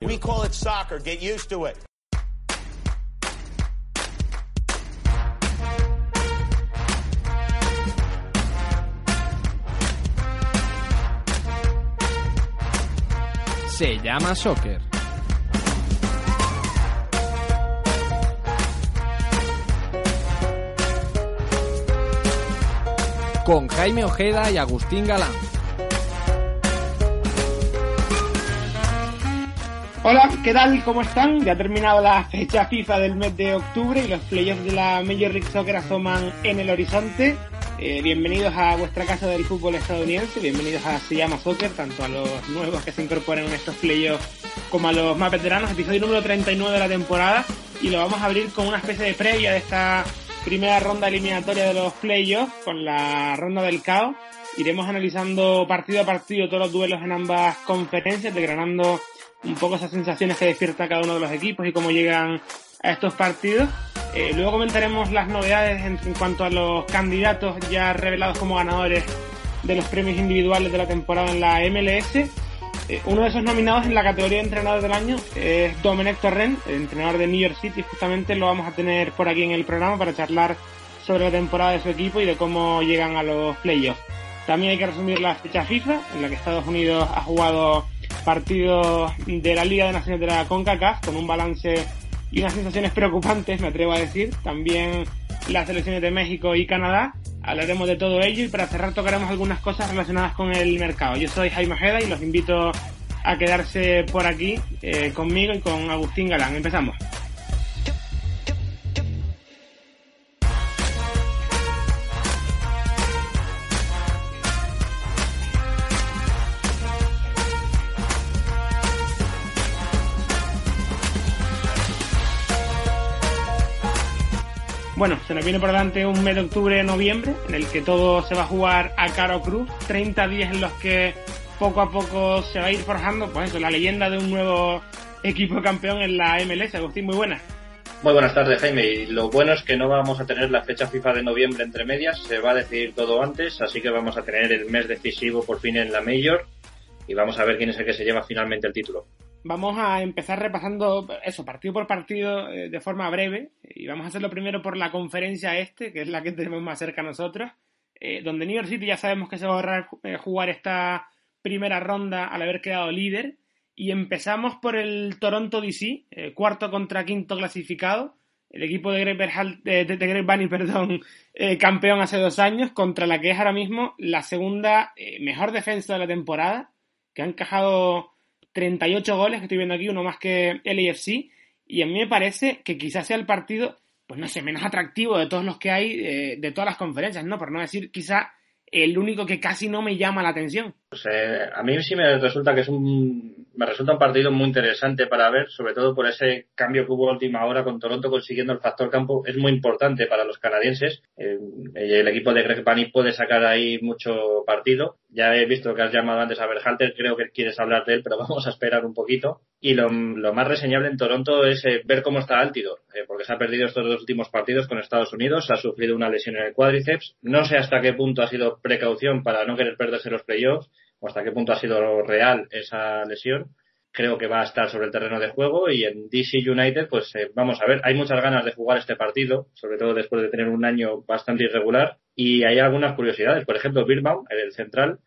We call it soccer. Get used to it. Se llama soccer. Con Jaime Ojeda y Agustín Galán. Hola, ¿qué tal? ¿Cómo están? Ya ha terminado la fecha FIFA del mes de octubre y los playoffs de la Major League Soccer asoman en el horizonte. Eh, bienvenidos a vuestra casa del fútbol estadounidense, bienvenidos a Se llama Soccer, tanto a los nuevos que se incorporan en estos playoffs como a los más veteranos, episodio número 39 de la temporada y lo vamos a abrir con una especie de previa de esta primera ronda eliminatoria de los playoffs con la ronda del caos. Iremos analizando partido a partido todos los duelos en ambas conferencias, desgranando un poco esas sensaciones que despierta cada uno de los equipos y cómo llegan a estos partidos. Eh, luego comentaremos las novedades en, cuanto a los candidatos ya revelados como ganadores de los premios individuales de la temporada en la MLS. Eh, uno de esos nominados en la categoría de entrenador del año es Domenech Torrent, entrenador de New York City. Justamente lo vamos a tener por aquí en el programa para charlar sobre la temporada de su equipo y de cómo llegan a los playoffs. También hay que resumir la fecha FIFA, en la que Estados Unidos ha jugado partidos de la Liga de Naciones de la CONCACAF con un balance y unas sensaciones preocupantes, me atrevo a decir. También las selecciones de México y Canadá. Hablaremos de todo ello y para cerrar tocaremos algunas cosas relacionadas con el mercado. Yo soy Jaime Ojeda y los invito a quedarse por aquí eh, conmigo y con Agustín Galán. Empezamos. Bueno, se nos viene por delante un mes de octubre-noviembre en el que todo se va a jugar a caro cruz. 30 días en los que poco a poco se va a ir forjando, pues eso, la leyenda de un nuevo equipo campeón en la MLS. Agustín, muy buenas. Muy buenas tardes, Jaime. Y lo bueno es que no vamos a tener la fecha FIFA de noviembre entre medias, se va a decidir todo antes, así que vamos a tener el mes decisivo por fin en la Major y vamos a ver quién es el que se lleva finalmente el título. Vamos a empezar repasando eso, partido por partido, eh, de forma breve. Y vamos a hacerlo primero por la conferencia este, que es la que tenemos más cerca a nosotros, eh, donde New York City ya sabemos que se va a ahorrar eh, jugar esta primera ronda al haber quedado líder. Y empezamos por el Toronto DC, cuarto contra quinto clasificado. El equipo de Greg, de, de Bunny, perdón, campeón hace dos años, contra la que es ahora mismo la segunda mejor defensa de la temporada, que ha encajado 38 goles que estoy viendo aquí, uno más que el AFC, y a mí me parece que quizás sea el partido, pues no sé, menos atractivo de todos los que hay, eh, de todas las conferencias, ¿no? Por no decir quizá el único que casi no me llama la atención. Pues, eh, a mí sí me resulta que es un me resulta un partido muy interesante para ver, sobre todo por ese cambio que hubo a última hora con Toronto consiguiendo el factor campo, es muy importante para los canadienses. Eh, el equipo de Greg Bunny puede sacar ahí mucho partido. Ya he visto que has llamado antes a Berhalter, creo que quieres hablar de él, pero vamos a esperar un poquito. Y lo, lo más reseñable en Toronto es eh, ver cómo está Altidor, eh, porque se ha perdido estos dos últimos partidos con Estados Unidos, ha sufrido una lesión en el cuádriceps. No sé hasta qué punto ha sido precaución para no querer perderse los playoffs o hasta qué punto ha sido real esa lesión. Creo que va a estar sobre el terreno de juego y en DC United, pues eh, vamos a ver, hay muchas ganas de jugar este partido, sobre todo después de tener un año bastante irregular y hay algunas curiosidades. Por ejemplo, Birbaum, el central,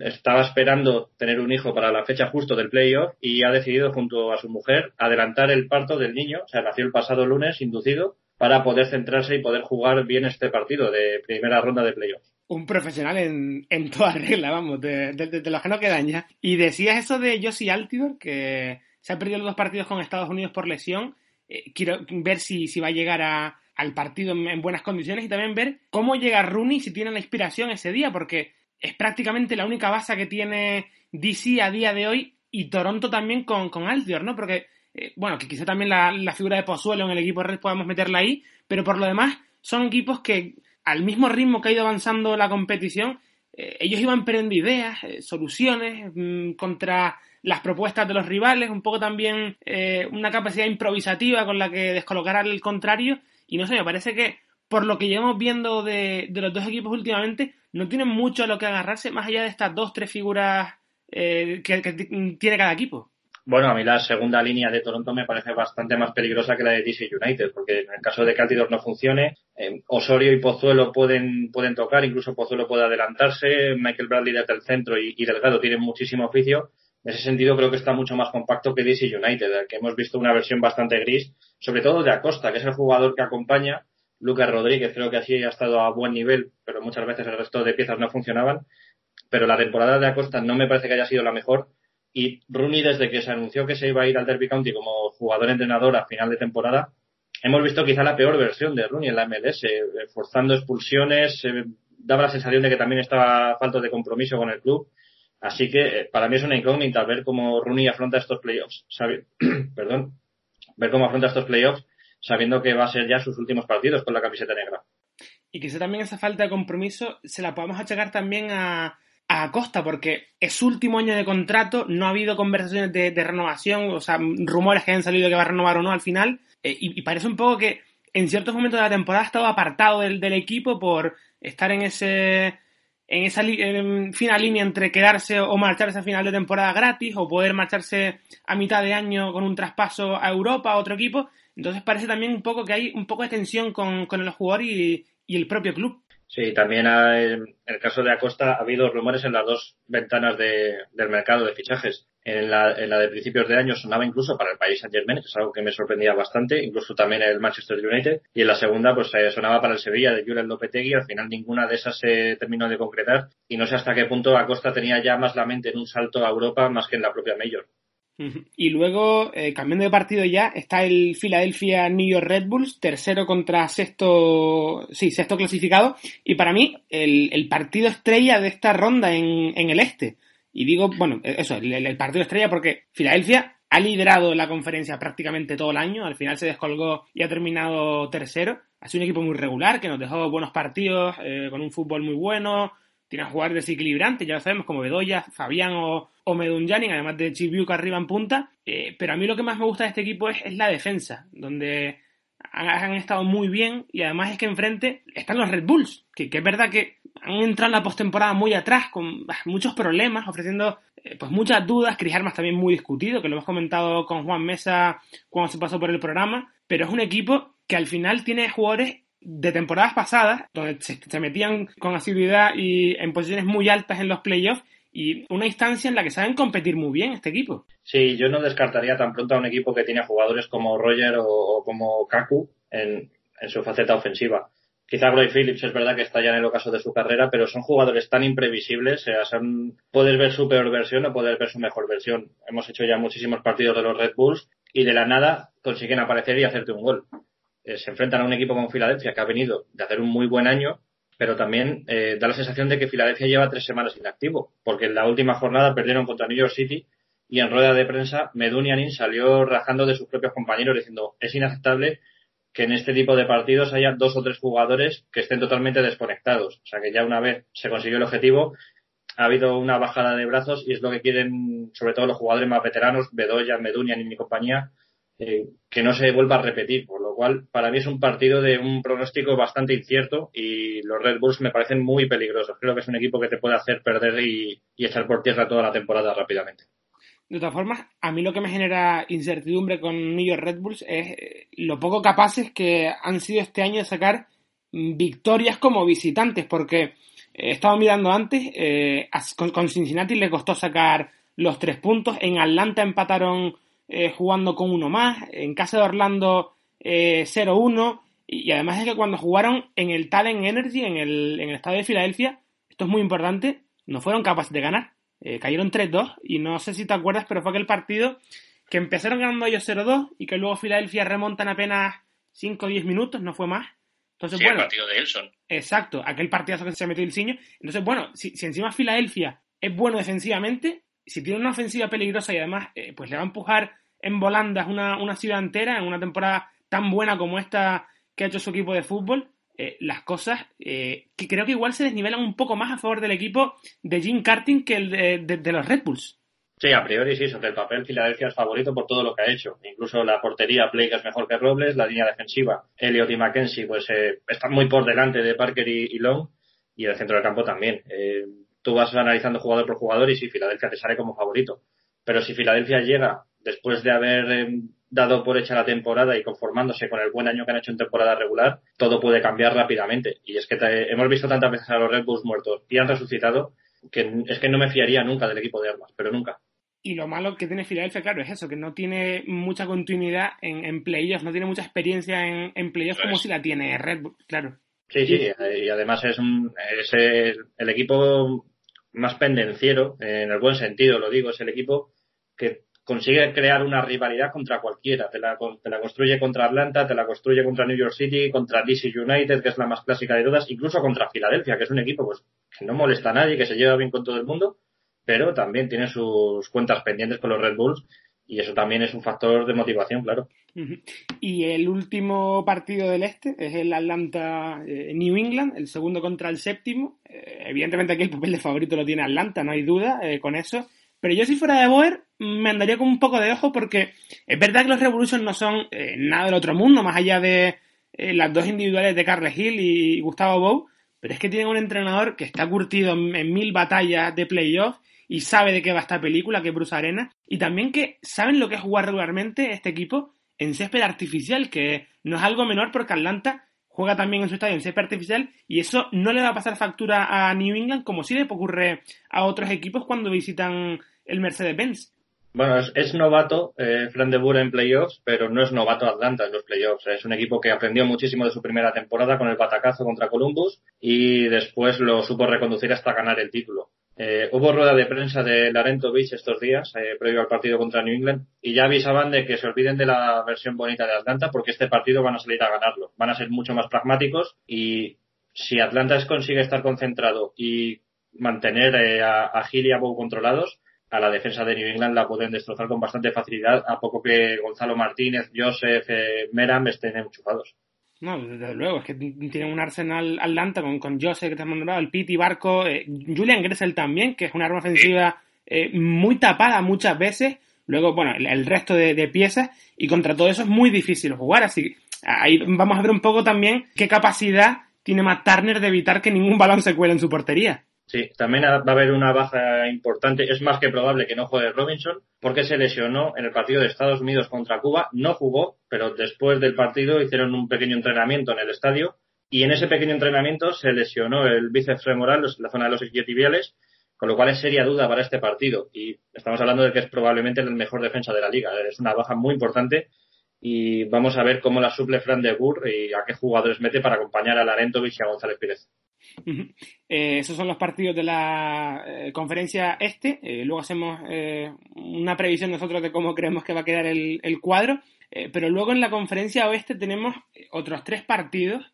estaba esperando tener un hijo para la fecha justo del playoff y ha decidido junto a su mujer adelantar el parto del niño, o sea, nació el pasado lunes inducido para poder centrarse y poder jugar bien este partido de primera ronda de playoff un profesional en, en toda regla, vamos, de, de, los que no quedan ya. Y decías eso de Josie Altidor, que se ha perdido los dos partidos con Estados Unidos por lesión. Eh, quiero ver si, si va a llegar a, al partido en, en, buenas condiciones y también ver cómo llega Rooney si tiene la inspiración ese día, porque es prácticamente la única base que tiene DC a día de hoy y Toronto también con, con Altior, ¿no? Porque, eh, bueno, que quizá también la, la, figura de Pozuelo en el equipo Red podamos meterla ahí, pero por lo demás son equipos que al mismo ritmo que ha ido avanzando la competición, eh, ellos iban perdiendo ideas, eh, soluciones mmm, contra las propuestas de los rivales, un poco también eh, una capacidad improvisativa con la que descolocar al contrario. Y no sé, me parece que por lo que llevamos viendo de, de los dos equipos últimamente, no tienen mucho a lo que agarrarse más allá de estas dos, tres figuras eh, que, tiene cada equipo. Bueno, a mí la segunda línea de Toronto me parece bastante más peligrosa que la de DC United, porque en el caso de que Altidor no funcione, eh, Osorio y Pozuelo pueden, pueden tocar, incluso Pozuelo puede adelantarse, Michael Bradley desde el centro y, y Delgado tienen muchísimo oficio, en ese sentido creo que está mucho más compacto que DC United, que hemos visto una versión bastante gris, sobre todo de Acosta, que es el jugador que acompaña. Lucas Rodríguez creo que así ha estado a buen nivel, pero muchas veces el resto de piezas no funcionaban. Pero la temporada de Acosta no me parece que haya sido la mejor. Y Rooney, desde que se anunció que se iba a ir al Derby County como jugador-entrenador a final de temporada, hemos visto quizá la peor versión de Rooney en la MLS, forzando expulsiones, eh, daba la sensación de que también estaba falto de compromiso con el club Así que eh, para mí es una incógnita ver cómo Rooney afronta estos playoffs, perdón, ver cómo afronta estos playoffs sabiendo que va a ser ya sus últimos partidos con la camiseta negra. Y quizá también esa falta de compromiso se la podemos achacar también a, a Acosta, porque es último año de contrato, no ha habido conversaciones de, renovación, o sea, rumores que hayan salido que va a renovar o no al final, eh, y, parece un poco que en ciertos momentos de la temporada ha estado apartado del, del equipo por estar en ese en esa en fina línea entre quedarse o marcharse a final de temporada gratis o poder marcharse a mitad de año con un traspaso a Europa a otro equipo. Entonces parece también un poco que hay un poco de tensión con, con el jugador y, y el propio club. Sí, también ha, en el caso de Acosta ha habido rumores en las dos ventanas de, del mercado de fichajes. En la, en la de principios de año sonaba incluso para el país Saint Germain, que es algo que me sorprendía bastante, incluso también el Manchester United. Y en la segunda, pues eh, sonaba para el Sevilla de Julen Lopetegui. Al final ninguna de esas se terminó de concretar. Y no sé hasta qué punto Acosta tenía ya más la mente en un salto a Europa más que en la propia Major. Y luego, eh, cambiando de partido ya, está el Philadelphia New York Red Bulls, tercero contra sexto, sí, sexto clasificado. Y para mí, el, partido estrella de esta ronda en, en, el este. Y digo, bueno, eso, el, el partido estrella porque Filadelfia ha liderado la conferencia prácticamente todo el año. Al final se descolgó y ha terminado tercero. Ha sido un equipo muy regular que nos dejó buenos partidos, eh, con un fútbol muy bueno, tiene jugadores desequilibrantes, ya lo sabemos, como Bedoya, Fabián o, o además de Chibiuk arriba en punta. Eh, pero a mí lo que más me gusta de este equipo es, la defensa, donde han, estado muy bien y además es que enfrente están los Red Bulls, que, es verdad que han entrado en la postemporada muy atrás con muchos problemas, ofreciendo eh, pues muchas dudas. Chris Armas también muy discutido, que lo hemos comentado con Juan Mesa cuando se pasó por el programa, pero es un equipo que al final tiene jugadores de temporadas pasadas, donde se, metían con asiduidad y en posiciones muy altas en los playoffs, y una instancia en la que saben competir muy bien este equipo. Sí, yo no descartaría tan pronto a un equipo que tiene jugadores como Roger o, o como Kaku en, en, su faceta ofensiva. Quizá Roy Phillips es verdad que está ya en el ocaso de su carrera, pero son jugadores tan imprevisibles, o sea, son, puedes ver su peor versión o puedes ver su mejor versión. Hemos hecho ya muchísimos partidos de los Red Bulls y de la nada consiguen aparecer y hacerte un gol eh, se enfrentan a un equipo como Filadelfia que ha venido de hacer un muy buen año, pero también eh, da la sensación de que Filadelfia lleva tres semanas inactivo, porque en la última jornada perdieron contra New York City y en rueda de prensa Medunianin salió rajando de sus propios compañeros diciendo es inaceptable que en este tipo de partidos haya dos o tres jugadores que estén totalmente desconectados. O sea que ya una vez se consiguió el objetivo, ha habido una bajada de brazos y es lo que quieren sobre todo los jugadores más veteranos, Bedoya, Medunianin y compañía, eh, que no se vuelva a repetir, por lo cual para mí es un partido de un pronóstico bastante incierto y los Red Bulls me parecen muy peligrosos. Creo que es un equipo que te puede hacer perder y, y echar por tierra toda la temporada rápidamente. De todas formas, a mí lo que me genera incertidumbre con New Red Bulls es eh, lo poco capaces que han sido este año de sacar victorias como visitantes, porque eh, he estado mirando antes, eh, con Cincinnati le costó sacar los tres puntos, en Atlanta empataron eh, jugando con uno más, en casa de Orlando eh, 0-1, y, y, además es que cuando jugaron en el Talent Energy, en el, en el estadio de Filadelfia, esto es muy importante, no fueron capaces de ganar, eh, cayeron 3-2, y no sé si te acuerdas, pero fue aquel partido que empezaron ganando ellos 0-2 y que luego Filadelfia remontan apenas 5 o 10 minutos, no fue más. Entonces, sí, bueno, el partido de Elson. Exacto, aquel partidazo que se metió el ciño. Entonces, bueno, si, si encima Filadelfia es bueno defensivamente, si tiene una ofensiva peligrosa y además eh, pues le va a empujar en volandas una, una ciudad entera en una temporada tan buena como esta que ha hecho su equipo de fútbol, eh, las cosas eh, que creo que igual se desnivelan un poco más a favor del equipo de Jim Carting que el de, los Red Bulls. Sí, a priori sí, sobre el papel Filadelfia es favorito por todo lo que ha hecho. Incluso la portería Play es mejor que Robles, la línea defensiva Elliot y Mackenzie pues eh, están muy por delante de Parker y, Long y el centro del campo también. Tú vas analizando jugador por jugador y sí, Filadelfia te sale como favorito. Pero si Filadelfia llega después de haber dado por hecha la temporada y conformándose con el buen año que han hecho en temporada regular, todo puede cambiar rápidamente. Y es que hemos visto tantas veces a los Red Bulls muertos y han resucitado que es que no me fiaría nunca del equipo de armas, pero nunca. Y lo malo que tiene Filadelfia, claro, es eso, que no tiene mucha continuidad en, en playoffs, no tiene mucha experiencia en, en playoffs como si la tiene Red Bull, claro. Sí, sí, y además es, un, es el, el equipo más pendenciero, en el buen sentido lo digo, es el equipo que consigue crear una rivalidad contra cualquiera. Te la, te la, construye contra Atlanta, te la construye contra New York City, contra DC United, que es la más clásica de todas, incluso contra Filadelfia, que es un equipo pues, que no molesta a nadie, que se lleva bien con todo el mundo, pero también tiene sus cuentas pendientes con los Red Bulls. Y eso también es un factor de motivación, claro. Y el último partido del este es el Atlanta-New eh, England, el segundo contra el séptimo. Eh, evidentemente aquí el papel de favorito lo tiene Atlanta, no hay duda eh, con eso. Pero yo si fuera de Boer me andaría con un poco de ojo porque es verdad que los Revolution no son eh, nada del otro mundo, más allá de las dos individuales de Carles Hill y Gustavo Bou, pero es que tienen un entrenador que está curtido en, mil batallas de playoff y sabe de qué va esta película, que es Bruce Arena, y también que saben lo que es jugar regularmente este equipo en césped artificial, que no es algo menor porque Atlanta juega también en su estadio en césped artificial y eso no le va a pasar factura a New England como sí le ocurre a otros equipos cuando visitan el Mercedes-Benz. Bueno, es, novato eh, de Boer en playoffs, pero no es novato Atlanta en los playoffs. Es un equipo que aprendió muchísimo de su primera temporada con el patacazo contra Columbus y después lo supo reconducir hasta ganar el título. Eh, hubo rueda de prensa de Larento Beach estos días, eh, previo al partido contra New England, y ya avisaban de que se olviden de la versión bonita de Atlanta porque este partido van a salir a ganarlo. Van a ser mucho más pragmáticos y si Atlanta consigue estar concentrado y mantener eh, a, a y a Bow controlados, a la defensa de New England la pueden destrozar con bastante facilidad a poco que Gonzalo Martínez, Joseph, eh, Meram estén enchufados. No, desde luego, es que tienen un arsenal Atlanta con, con Joseph que te has mandado, el Piti Barco, eh, Julian Gressel también, que es una arma ofensiva eh, muy tapada muchas veces. Luego, bueno, el, resto de, de, piezas y contra todo eso es muy difícil jugar. Así ahí vamos a ver un poco también qué capacidad tiene Matt Turner de evitar que ningún balón se cuele en su portería. Sí, también va a haber una baja importante. Es más que probable que no juegue Robinson porque se lesionó en el partido de Estados Unidos contra Cuba. No jugó, pero después del partido hicieron un pequeño entrenamiento en el estadio y en ese pequeño entrenamiento se lesionó el bíceps femoral, la zona de los isquiotibiales, con lo cual es seria duda para este partido. Y estamos hablando de que es probablemente el mejor defensa de la liga. Es una baja muy importante y vamos a ver cómo la suple Fran de Boer y a qué jugadores mete para acompañar a Larentovich y a González Pérez. Eh, esos son los partidos de la eh, conferencia este. Eh, luego hacemos una previsión nosotros de cómo creemos que va a quedar el, cuadro. pero luego en la conferencia oeste tenemos otros tres partidos.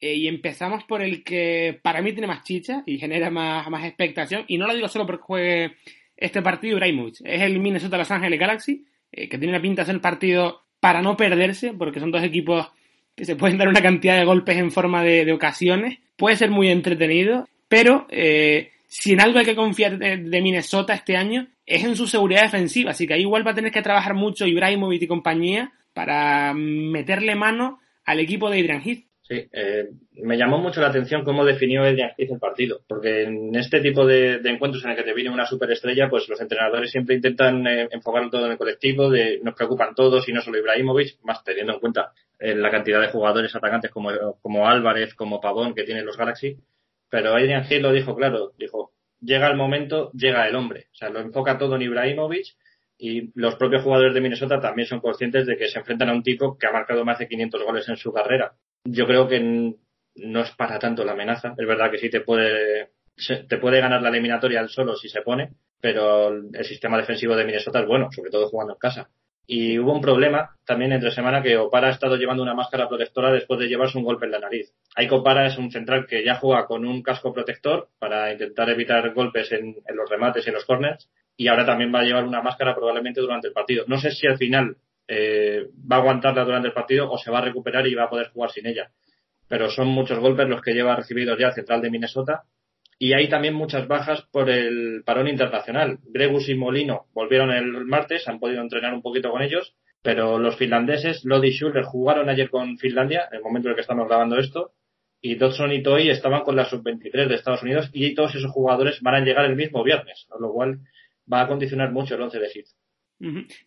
y empezamos por el que para mí tiene más chicha y genera más, más expectación. Y no lo digo solo porque juegue este partido Ibrahimovic. Es el Minnesota Los Ángeles Galaxy, que tiene una pinta de ser el partido para no perderse, porque son dos equipos que se pueden dar una cantidad de golpes en forma de, ocasiones. Puede ser muy entretenido, pero eh, si en algo hay que confiar de, Minnesota este año es en su seguridad defensiva, así que ahí igual va a tener que trabajar mucho Ibrahimovic y compañía para meterle mano al equipo de Adrian Heath. Sí, eh, me llamó mucho la atención cómo definió Adrian Heath el partido, porque en este tipo de, encuentros en el que te viene una superestrella, pues los entrenadores siempre intentan eh, enfocarlo todo en el colectivo, de nos preocupan todos y no solo Ibrahimovic, más teniendo en cuenta eh, la cantidad de jugadores atacantes como, como Álvarez, como Pavón que tienen los Galaxy. Pero Adrian Heath lo dijo claro, dijo, llega el momento, llega el hombre. O sea, lo enfoca todo en Ibrahimovic y los propios jugadores de Minnesota también son conscientes de que se enfrentan a un tipo que ha marcado más de 500 goles en su carrera yo creo que no es para tanto la amenaza. Es verdad que sí te puede, te puede ganar la eliminatoria al solo si se pone, pero el sistema defensivo de Minnesota es bueno, sobre todo jugando en casa. Y hubo un problema también entre semana que Opara ha estado llevando una máscara protectora después de llevarse un golpe en la nariz. Aiko Opara es un central que ya juega con un casco protector para intentar evitar golpes en, en los remates y en los corners y ahora también va a llevar una máscara probablemente durante el partido. No sé si al final eh, va a aguantarla durante el partido o se va a recuperar y va a poder jugar sin ella. Pero son muchos golpes los que lleva recibidos ya central de Minnesota y hay también muchas bajas por el parón internacional. Gregus y Molino volvieron el martes, han podido entrenar un poquito con ellos, pero los finlandeses, Lodi y Schuller, jugaron ayer con Finlandia, en el momento en el que estamos grabando esto, y Dodson y Toy estaban con la sub-23 de Estados Unidos y todos esos jugadores van a llegar el mismo viernes, lo cual va a condicionar mucho el once de Heath.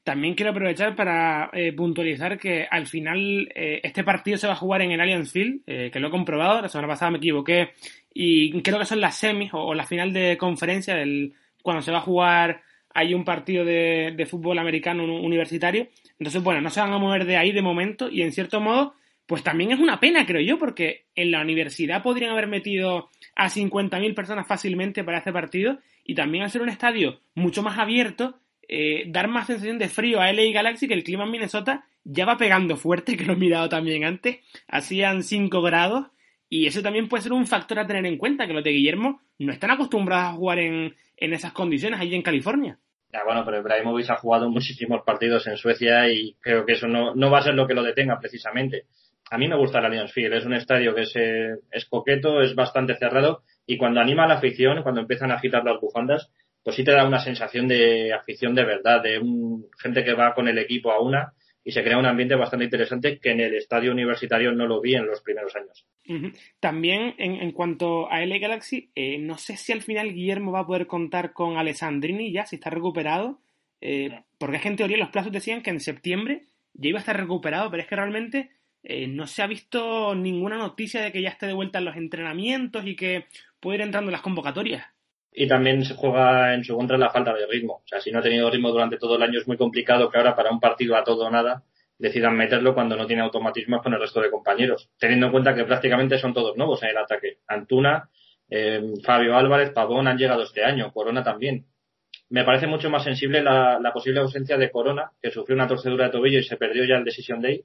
También quiero aprovechar para eh, puntualizar que al final eh, este partido se va a jugar en el Allianz Field, eh, que lo he comprobado, la semana pasada me equivoqué y creo que son las semis o, la final de conferencia del, cuando se va a jugar hay un partido de, de fútbol americano universitario. Entonces, bueno, no se van a mover de ahí de momento y en cierto modo pues también es una pena, creo yo, porque en la universidad podrían haber metido a 50.000 personas fácilmente para este partido y también hacer un estadio mucho más abierto, eh, dar más sensación de frío a LA Galaxy, que el clima en Minnesota ya va pegando fuerte, que lo he mirado también antes, hacían 5 grados y eso también puede ser un factor a tener en cuenta, que los de Guillermo no están acostumbrados a jugar en, en esas condiciones allí en California. Ya, bueno, pero Ibrahimovic ha jugado muchísimos partidos en Suecia y creo que eso no, no va a ser lo que lo detenga precisamente a mí me gusta el Allianz Field. Es un estadio que es, eh, es coqueto, es bastante cerrado y cuando anima a la afición, cuando empiezan a agitar las bufandas, pues sí te da una sensación de afición de verdad, de un, gente que va con el equipo a una y se crea un ambiente bastante interesante que en el estadio universitario no lo vi en los primeros años. También en, cuanto a LA Galaxy, eh, no sé si al final Guillermo va a poder contar con Alessandrini ya, si está recuperado, eh, porque es que en teoría los plazos decían que en septiembre ya iba a estar recuperado, pero es que realmente eh, no se ha visto ninguna noticia de que ya esté de vuelta en los entrenamientos y que puede ir entrando en las convocatorias. Y también se juega en su contra la falta de ritmo. O sea, si no ha tenido ritmo durante todo el año es muy complicado que ahora para un partido a todo o nada decidan meterlo cuando no tiene automatismos con el resto de compañeros. Teniendo en cuenta que prácticamente son todos nuevos en el ataque. Antuna, eh, Fabio Álvarez, Pavón han llegado este año, Corona también. Me parece mucho más sensible la, la posible ausencia de Corona, que sufrió una torcedura de tobillo y se perdió ya el Decision Day,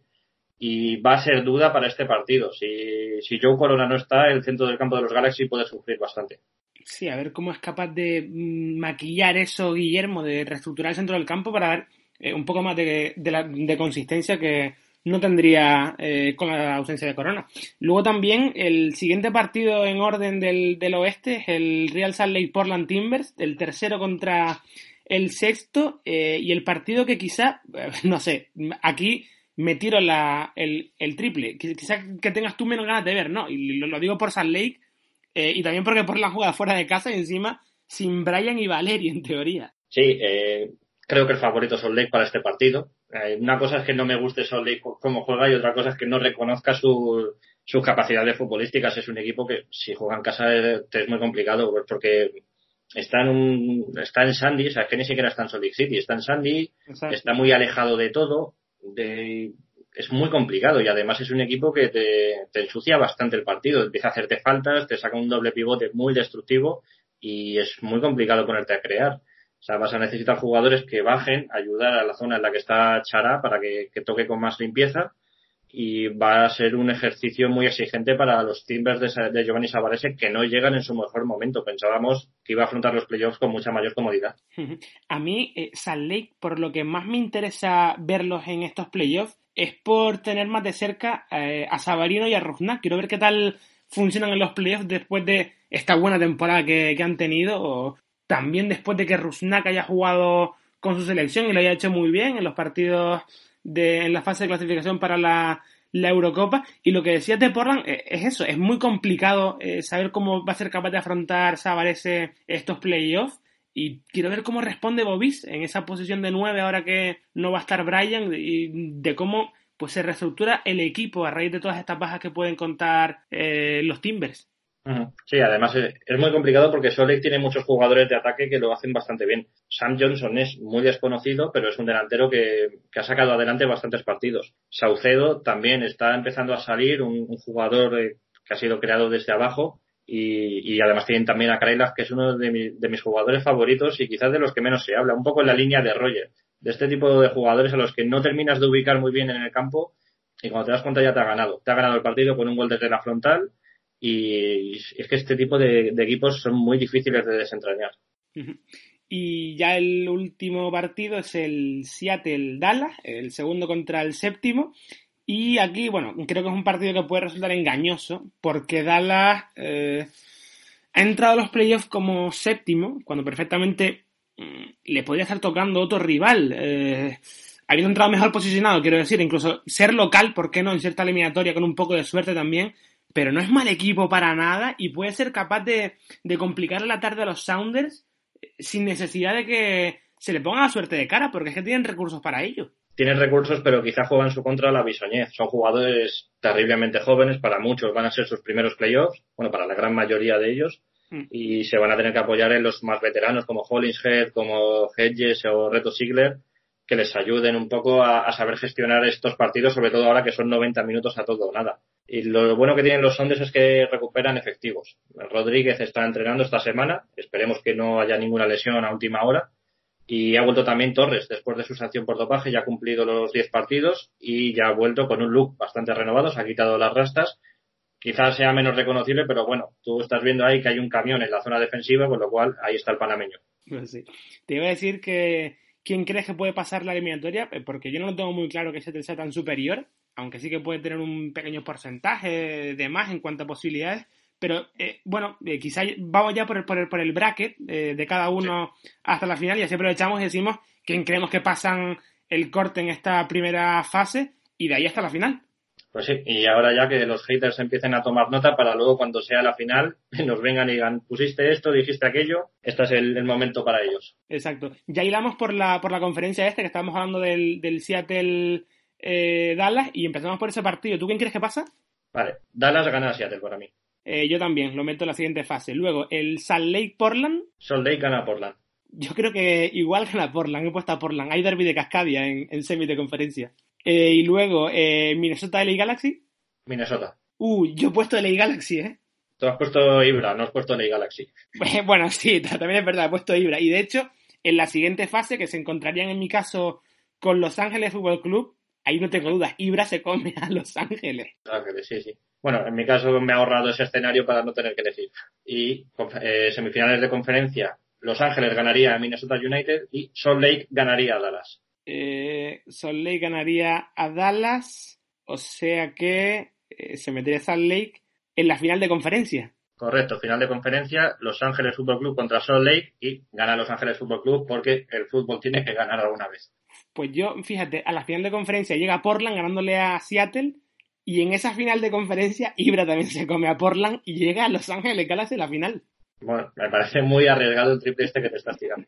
y va a ser duda para este partido. Si, si Joe Corona no está, el centro del campo de los Galaxy puede sufrir bastante. Sí, a ver cómo es capaz de mm, maquillar eso Guillermo, de reestructurar el centro del campo para dar eh, un poco más de, de, consistencia que no tendría eh, con la ausencia de Corona. Luego también el siguiente partido en orden del, del oeste es el Real Salt Lake Portland Timbers, el tercero contra el sexto eh, y el partido que quizá, no sé, aquí me tiro la, el, el triple. Quizás que tengas tú menos ganas de ver, ¿no? Y lo, digo por Salt Lake eh, y también porque por la jugada fuera de casa y encima sin Brian y Valeri en teoría. Sí, eh, creo que el favorito es Salt Lake para este partido. Eh, una cosa es que no me guste Salt Lake como juega y otra cosa es que no reconozca su, sus capacidades futbolísticas. Es un equipo que si juega en casa es, muy complicado pues, porque está en un está en Sandy, o sea, es que ni siquiera está en Salt Lake City, está en Sandy, está muy alejado de todo de, es muy complicado y además es un equipo que te, ensucia bastante el partido. Empieza a hacerte faltas, te saca un doble pivote muy destructivo y es muy complicado ponerte a crear. O sea, vas a necesitar jugadores que bajen, ayudar a la zona en la que está Chara para que toque con más limpieza y va a ser un ejercicio muy exigente para los Timbers de, de Giovanni Savarese que no llegan en su mejor momento. Pensábamos que iba a afrontar los playoffs con mucha mayor comodidad. A mí, eh, Salt Lake, por lo que más me interesa verlos en estos playoffs, es por tener más de cerca eh, a Sabarino y a Ruznak. Quiero ver qué tal funcionan en los playoffs después de esta buena temporada que, han tenido, o también después de que Ruznak haya jugado con su selección y lo haya hecho muy bien en los partidos de, en la fase de clasificación para la, la Eurocopa. Y lo que decías de Portland eh, es eso, es muy complicado eh, saber cómo va a ser capaz de afrontar Sabarese estos playoffs. Y quiero ver cómo responde Bobis en esa posición de nueve ahora que no va a estar Brian y de cómo pues se reestructura el equipo a raíz de todas estas bajas que pueden contar eh, los Timbers. Sí, además es, muy complicado porque Solek tiene muchos jugadores de ataque que lo hacen bastante bien. Sam Johnson es muy desconocido, pero es un delantero que, ha sacado adelante bastantes partidos. Saucedo también está empezando a salir, un, jugador eh, que ha sido creado desde abajo. Y, además tienen también a Kreilas, que es uno de, mis jugadores favoritos y quizás de los que menos se habla, un poco en la línea de Roger. De este tipo de jugadores a los que no terminas de ubicar muy bien en el campo y cuando te das cuenta ya te ha ganado. Te ha ganado el partido con un gol desde la frontal y es que este tipo de, equipos son muy difíciles de desentrañar. Y ya el último partido es el Seattle-Dallas, el segundo contra el séptimo. Y aquí, bueno, creo que es un partido que puede resultar engañoso, porque Dallas eh, ha entrado a los playoffs como séptimo, cuando perfectamente mm, le podría estar tocando otro rival. Eh, habiendo entrado mejor posicionado, quiero decir, incluso ser local, ¿por qué no? En cierta eliminatoria, con un poco de suerte también. Pero no es mal equipo para nada y puede ser capaz de, de complicar la tarde a los Sounders eh, sin necesidad de que se le ponga la suerte de cara, porque es que tienen recursos para ello tienen recursos, pero quizá juegan su contra la bisoñez. Son jugadores terriblemente jóvenes, para muchos van a ser sus primeros playoffs, bueno, para la gran mayoría de ellos, mm. y se van a tener que apoyar en los más veteranos como Hollingshead, como Hedges o Reto Sigler, que les ayuden un poco a, saber gestionar estos partidos, sobre todo ahora que son 90 minutos a todo o nada. Y lo bueno que tienen los Sondes es que recuperan efectivos. Rodríguez está entrenando esta semana, esperemos que no haya ninguna lesión a última hora y ha vuelto también Torres después de su sanción por dopaje, ya ha cumplido los 10 partidos y ya ha vuelto con un look bastante renovado, se ha quitado las rastas. Quizás sea menos reconocible, pero bueno, tú estás viendo ahí que hay un camión en la zona defensiva, con lo cual ahí está el panameño. Pues sí. Te iba a decir que quién crees que puede pasar la eliminatoria, eh, porque yo no lo tengo muy claro que sea tan superior, aunque sí que puede tener un pequeño porcentaje de más en cuanto a posibilidades pero eh, bueno, eh, quizá vamos ya por el, por el, por el bracket eh, de cada uno hasta la final y así aprovechamos y decimos quién creemos que pasan el corte en esta primera fase y de ahí hasta la final. Pues sí, y ahora ya que los haters empiecen a tomar nota para luego cuando sea la final nos vengan y digan, pusiste esto, dijiste aquello, este es el, momento para ellos. Exacto. Ya hilamos por la, por la conferencia este que estábamos hablando del, del Seattle Dallas y empezamos por ese partido. ¿Tú quién crees que pasa? Vale, Dallas gana a Seattle para mí. Eh, yo también, lo meto en la siguiente fase. Luego, el Salt Lake Portland. Salt Lake gana Portland. Yo creo que igual gana Portland, he puesto a Portland. Hay derby de Cascadia en, en semi de conferencia. Eh, y luego, eh, Minnesota LA Galaxy. Minnesota. Uh, yo he puesto LA Galaxy, ¿eh? Tú has puesto Ibra, no has puesto LA Galaxy. bueno, sí, también es verdad, he puesto Ibra. Y de hecho, en la siguiente fase, que se encontrarían en mi caso con Los Ángeles Fútbol Club, ahí no tengo dudas, Ibra se come a Los Ángeles. Ángeles, sí, sí. Bueno, en mi caso me ha ahorrado ese escenario para no tener que elegir. Y eh, semifinales de conferencia, Los Ángeles ganaría a Minnesota United y Salt Lake ganaría a Dallas. Eh, Salt Lake ganaría a Dallas, o sea que eh, se metería Salt Lake en la final de conferencia. Correcto, final de conferencia, Los Ángeles Fútbol Club contra Salt Lake y gana Los Ángeles Fútbol Club porque el fútbol tiene que ganar alguna vez. Pues yo, fíjate, a la final de conferencia llega Portland ganándole a Seattle y en esa final de conferencia, Ibra también se come a Portland y llega a Los Ángeles Galaxy la final. Bueno, me parece muy arriesgado el triple este que te estás tirando.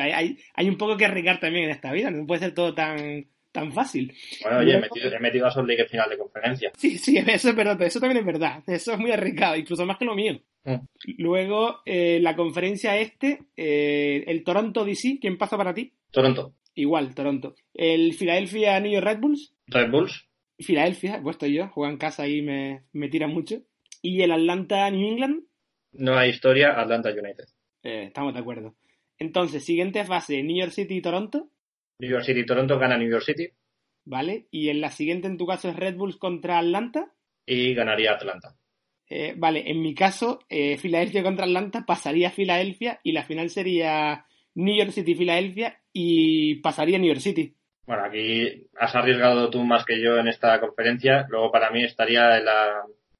hay, hay, un poco que arriesgar también en esta vida, no puede ser todo tan, tan fácil. Bueno, oye, he metido, he metido a Sol League en final de conferencia. Sí, sí, eso, pero eso también es verdad. Eso es muy arriesgado, incluso más que lo mío. Mm. Luego, eh, la conferencia este, eh, el Toronto DC, ¿quién pasa para ti? Toronto. Igual, Toronto. El Philadelphia New York Red Bulls. Red Bulls. Filadelfia, he puesto yo, juega en casa y me, me tira mucho. ¿Y el Atlanta New England? No hay historia, Atlanta United. Eh, estamos de acuerdo. Entonces, siguiente fase, New York City y Toronto. New York City y Toronto gana New York City. Vale, y en la siguiente en tu caso es Red Bulls contra Atlanta. Y ganaría Atlanta. Eh, vale, en mi caso, eh, Filadelfia contra Atlanta pasaría a Filadelfia y la final sería New York City Filadelfia y pasaría New York City. Bueno, aquí has arriesgado tú más que yo en esta conferencia. Luego para mí estaría en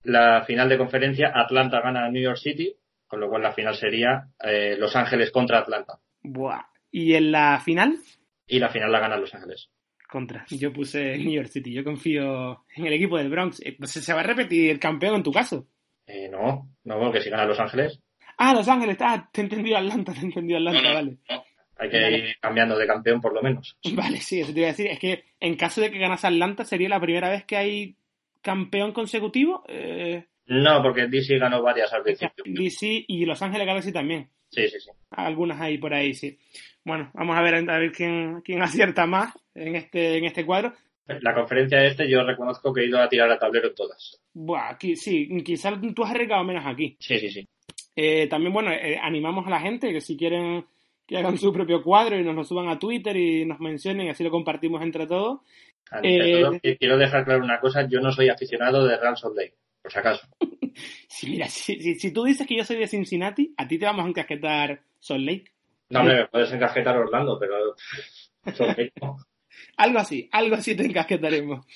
la, final de conferencia Atlanta gana New York City, con lo cual la final sería eh, Los Ángeles contra Atlanta. Buah. ¿Y en la final? Y la final la gana Los Ángeles. Contra. Yo puse New York City. Yo confío en el equipo del Bronx. Eh, ¿Se va a repetir el campeón en tu caso? Eh, no, no, porque si gana Los Ángeles. Ah, Los Ángeles. Ah, te he entendido Atlanta, te he entendido Atlanta, vale. Hay que ir cambiando de campeón por lo menos. Vale, sí, eso te iba a decir. Es que en caso de que ganase Atlanta, ¿sería la primera vez que hay campeón consecutivo? Eh... No, porque DC ganó varias al principio. DC y Los Ángeles Galaxy también. Sí, sí, sí. Algunas ahí por ahí, sí. Bueno, vamos a ver a ver quién, quién acierta más en este, en este cuadro. La conferencia de este yo reconozco que he ido a tirar a tablero en todas. Buah, aquí, sí, quizás tú has arriesgado menos aquí. Sí, sí, sí. Eh, también, bueno, eh, animamos a la gente que si quieren que hagan su propio cuadro y nos lo suban a Twitter y nos mencionen así lo compartimos entre todos. Eh, quiero dejar claro una cosa, yo no soy aficionado de Salt Lake, por si acaso. sí, mira, si, si, tú dices que yo soy de Cincinnati, a ti te vamos a encasquetar Salt Lake. No, me puedes encajetar Orlando, pero... algo así, algo así te encasquetaremos.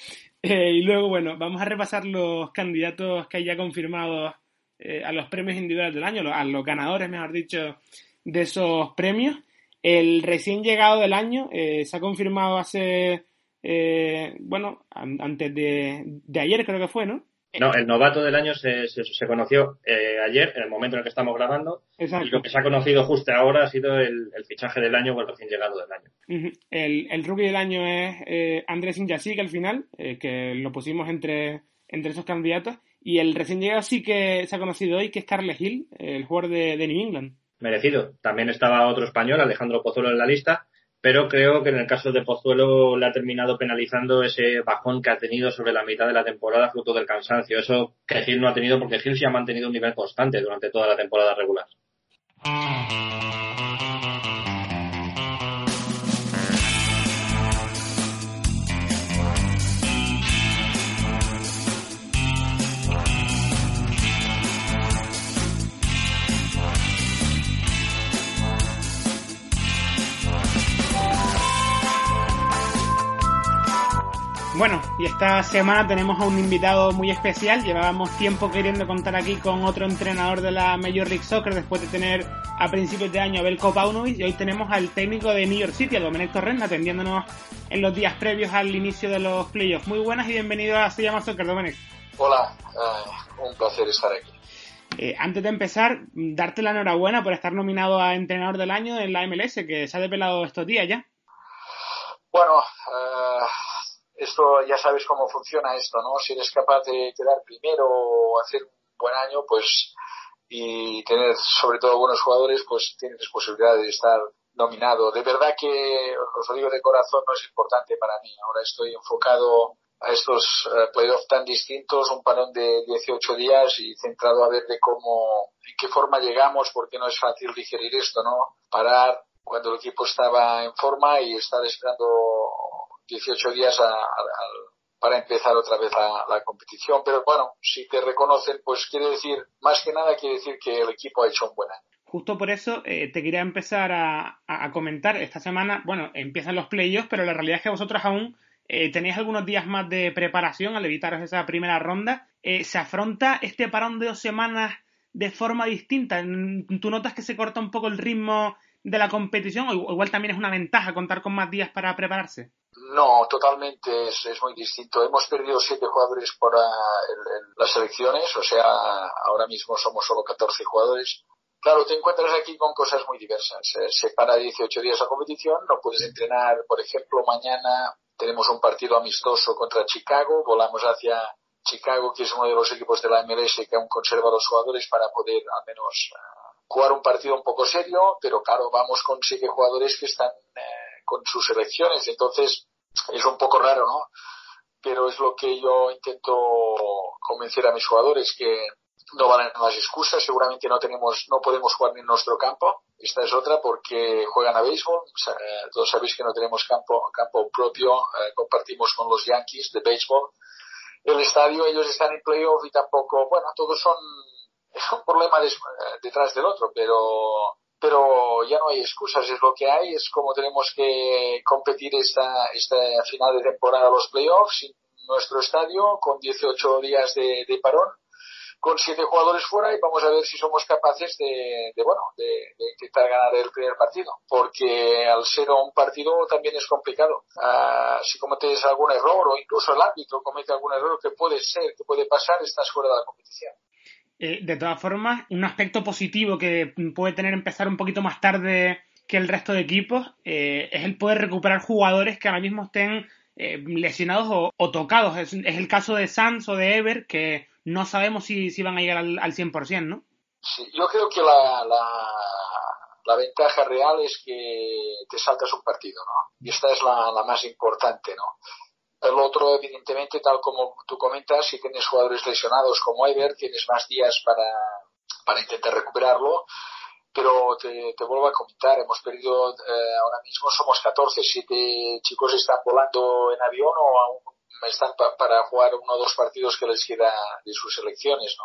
Eh, y luego, bueno, vamos a repasar los candidatos que hay ya confirmados eh, a los premios individuales del año, a los ganadores, mejor dicho, de esos premios. El recién llegado del año eh, se ha confirmado hace, bueno, antes de, de ayer creo que fue, ¿no? No, el novato del año se, se, conoció eh, ayer, en el momento en el que estamos grabando. Y lo que se ha conocido justo ahora ha sido el, fichaje del año o el recién llegado del año. el, el, rookie del año es eh, Andrés Injasik al final, eh, que lo pusimos entre, entre esos candidatos. Y el recién llegado sí que se ha conocido hoy, que es Carles Hill, el jugador de, New England. Merecido. También estaba otro español, Alejandro Pozuelo, en la lista pero creo que en el caso de Pozuelo le ha terminado penalizando ese bajón que ha tenido sobre la mitad de la temporada fruto del cansancio. Eso que Gil no ha tenido porque Gil se ha mantenido un nivel constante durante toda la temporada regular. Bueno, y esta semana tenemos a un invitado muy especial. Llevábamos tiempo queriendo contar aquí con otro entrenador de la Major League Soccer después de tener a principios de año a Belko Paunovic y hoy tenemos al técnico de New York City, Domenech Torrent, atendiéndonos en los días previos al inicio de los playoffs. Muy buenas y bienvenido a Se llama Soccer, Domenech. Hola, eh, un placer estar aquí. Eh, antes de empezar, darte la enhorabuena por estar nominado a entrenador del año en la MLS, que se ha desvelado estos días ya. Bueno, eh, esto ya sabes cómo funciona esto, ¿no? Si eres capaz de quedar primero o hacer un buen año, pues y tener sobre todo buenos jugadores, pues tienes posibilidad de estar nominado. De verdad que os lo digo de corazón, no es importante para mí. Ahora estoy enfocado a estos uh, playoffs tan distintos, un parón de 18 días y centrado a ver de cómo, en qué forma llegamos, porque no es fácil digerir esto, ¿no? Parar cuando el equipo estaba en forma y estar esperando 18 días para empezar otra vez la, competición. Pero bueno, si te reconocen, pues quiere decir, más que nada quiere decir que el equipo ha hecho un buen año. Justo por eso eh, te quería empezar a, comentar esta semana, bueno, empiezan los playoffs, pero la realidad es que vosotros aún eh, tenéis algunos días más de preparación al evitaros esa primera ronda. Eh, ¿Se afronta este parón de dos semanas de forma distinta? ¿Tú notas que se corta un poco el ritmo de la competición o igual también es una ventaja contar con más días para prepararse? No, totalmente es, es, muy distinto. Hemos perdido siete jugadores por las elecciones, o sea, ahora mismo somos solo 14 jugadores. Claro, te encuentras aquí con cosas muy diversas. se para 18 días la competición, no puedes entrenar, por ejemplo, mañana tenemos un partido amistoso contra Chicago, volamos hacia Chicago, que es uno de los equipos de la MLS que aún conserva los jugadores para poder al menos uh, jugar un partido un poco serio, pero claro, vamos con siete jugadores que están eh, con sus elecciones, entonces es un poco raro, ¿no? Pero es lo que yo intento convencer a mis jugadores que no a las excusas, seguramente no tenemos, no podemos jugar en nuestro campo. Esta es otra porque juegan a béisbol. todos sabéis que no tenemos campo, campo propio, eh, compartimos con los Yankees de béisbol. El estadio, ellos están en playoff y tampoco, bueno, todos son, es un problema eh, detrás del otro, pero pero ya no hay excusas, es lo que hay, es como tenemos que competir esta, esta final de temporada, los playoffs, en nuestro estadio, con 18 días de, de parón, con siete jugadores fuera y vamos a ver si somos capaces de, de bueno, de, intentar ganar el primer partido, porque al ser un partido también es complicado. Uh, si cometes algún error o incluso el árbitro comete algún error que puede ser, que puede pasar, estás fuera de la competición. Eh, de todas formas, un aspecto positivo que puede tener empezar un poquito más tarde que el resto de equipos eh, es el poder recuperar jugadores que ahora mismo estén eh, lesionados o, tocados. Es, el caso de Sanz o de Ever, que no sabemos si, si van a llegar al, al 100%, ¿no? Sí, yo creo que la, la, la, ventaja real es que te saltas un partido, ¿no? Y esta es la, la más importante, ¿no? El otro, evidentemente, tal como tú comentas, si tienes jugadores lesionados como Ever, tienes más días para, para intentar recuperarlo. Pero te, vuelvo a comentar, hemos perdido, eh, ahora mismo somos 14, siete chicos están volando en avión o aún están para jugar uno o dos partidos que les queda de sus elecciones, ¿no?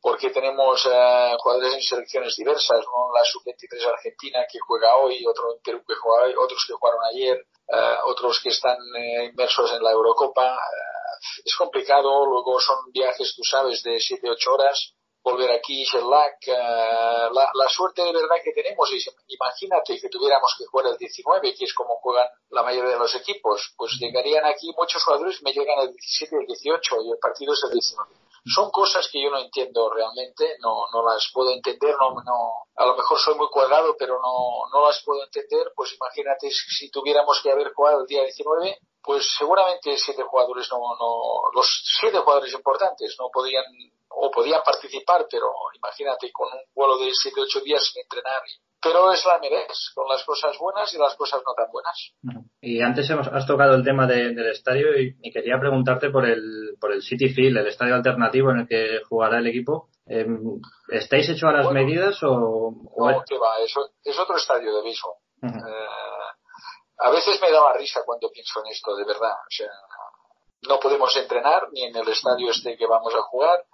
Porque tenemos eh, jugadores en selecciones diversas, ¿no? la sub-23 argentina que juega hoy, otro en Perú que juega hoy, otros que jugaron ayer, eh, otros que están eh, inmersos en la Eurocopa. es complicado, luego son viajes, tú sabes, de 7-8 horas, volver aquí, Sherlock. la, la, suerte de verdad que tenemos es, imagínate que tuviéramos que jugar el 19, que es como juegan la mayoría de los equipos, pues llegarían aquí muchos jugadores, me llegan el 17 el 18 y el partido es el 19 son cosas que yo no entiendo realmente, no, no las puedo entender, no, no, a lo mejor soy muy cuadrado, pero no, no las puedo entender, pues imagínate si tuviéramos que haber jugado el día 19, pues seguramente siete jugadores no, no, los siete jugadores importantes no podían o podían participar, pero imagínate con un vuelo de siete ocho días sin entrenar pero es la MERES, con las cosas buenas y las cosas no tan buenas. Y antes hemos, has tocado el tema del estadio y, quería preguntarte por el, por el City Field, el estadio alternativo en el que jugará el equipo. Em, ¿Estáis hecho a las medidas o...? No, que va, es, es otro estadio de mismo. Eh, a veces me daba risa cuando pienso en esto, de verdad. O sea, no podemos entrenar ni en el estadio este que vamos a jugar.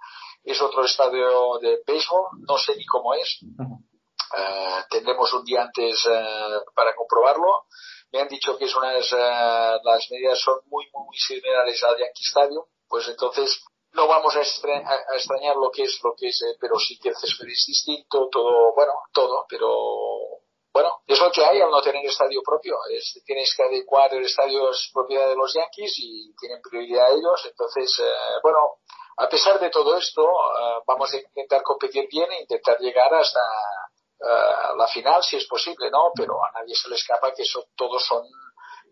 Es otro estadio de béisbol, no sé ni cómo es. Eh, tendremos un día antes eh, para comprobarlo. Me han dicho que es unas, eh, las medidas son muy, muy similares al Yankee Stadium, pues entonces no vamos a, extrañar lo que es, lo que es, pero sí que el césped es distinto, todo, bueno, todo, pero bueno, es lo que hay al no tener estadio propio. Es, tienes que adecuar el estadio es propiedad de los Yankees y tienen prioridad ellos. Entonces, bueno, a pesar de todo esto, vamos a intentar competir bien e intentar llegar hasta uh, la final si es posible, ¿no? Pero a nadie se le escapa que eso todos son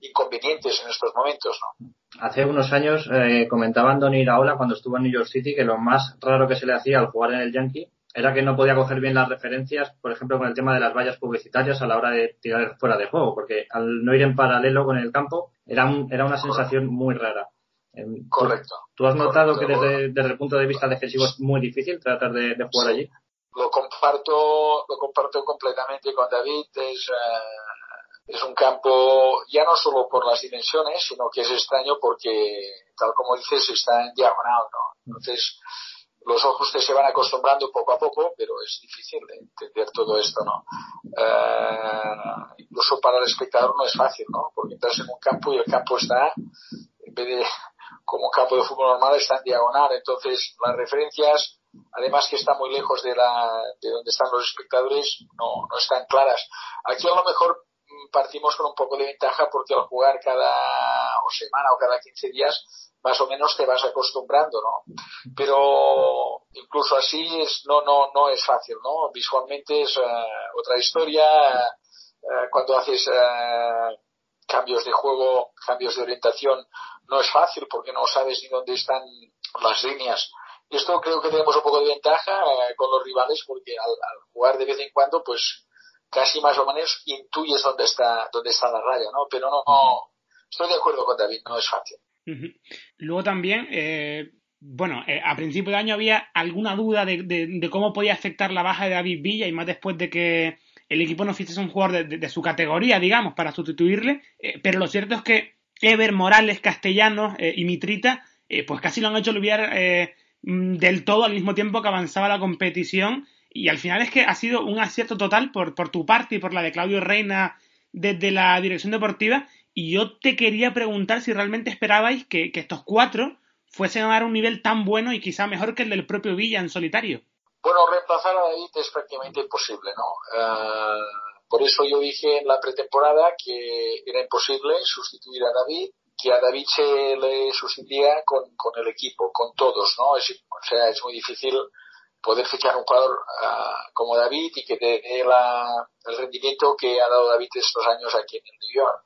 inconvenientes en estos momentos, ¿no? Hace unos años eh, comentaba Andoni Iraola cuando estuvo en New York City que lo más raro que se le hacía al jugar en el Yankee era que no podía coger bien las referencias, por ejemplo, con el tema de las vallas publicitarias a la hora de tirar fuera de juego, porque al no ir en paralelo con el campo era, era una sensación muy rara. Em, Correcto. ¿Tú, has notado que desde, desde, el punto de vista defensivo es muy difícil tratar de, de jugar allí? Lo comparto, lo comparto completamente con David. Es, eh, es un campo ya no solo por las dimensiones, sino que es extraño porque, tal como dices, está en diagonal, ¿no? Entonces, los ojos te se van acostumbrando poco a poco, pero es difícil de entender todo esto, ¿no? Eh, incluso para el espectador no es fácil, ¿no? Porque entras en un campo y el campo está, en vez de como un campo de fútbol normal, está en diagonal. Entonces, las referencias además que está muy lejos de, la, de donde están los espectadores, no, no están claras. Aquí a lo mejor mm, partimos con un poco de ventaja porque al jugar cada semana o cada 15 días más o menos te vas acostumbrando, ¿no? Pero incluso así es, no, no, no es fácil, ¿no? Visualmente es eh, otra historia. Eh, cuando haces eh, cambios de juego, cambios de orientación, no es fácil porque no sabes ni dónde están las líneas esto creo que tenemos un poco de ventaja eh, con los rivales porque al, jugar de vez en cuando, pues casi más o menos intuyes dónde está, dónde está la raya, ¿no? Pero no, estoy de acuerdo con David, no es fácil. Luego también, eh, bueno, eh, a principio de año había alguna duda de, cómo podía afectar la baja de David Villa y más después de que el equipo no fichase un jugador de, su categoría, digamos, para sustituirle. pero lo cierto es que Ever, Morales, Castellanos y Mitrita, pues casi lo han hecho olvidar del todo al mismo tiempo que avanzaba la competición y al final es que ha sido un acierto total por, por tu parte y por la de Claudio Reina desde la dirección deportiva y yo te quería preguntar si realmente esperabais que, estos cuatro fuesen a dar un nivel tan bueno y quizá mejor que el del propio Villa en solitario. Bueno, reemplazar a David es prácticamente imposible, ¿no? Eh, por eso yo dije en la pretemporada que era imposible sustituir a David que a David se le sustituía con, con el equipo, con todos, ¿no? Es, o sea, es muy difícil poder fichar un jugador uh, como David y que dé el rendimiento que ha dado David estos años aquí en el New York.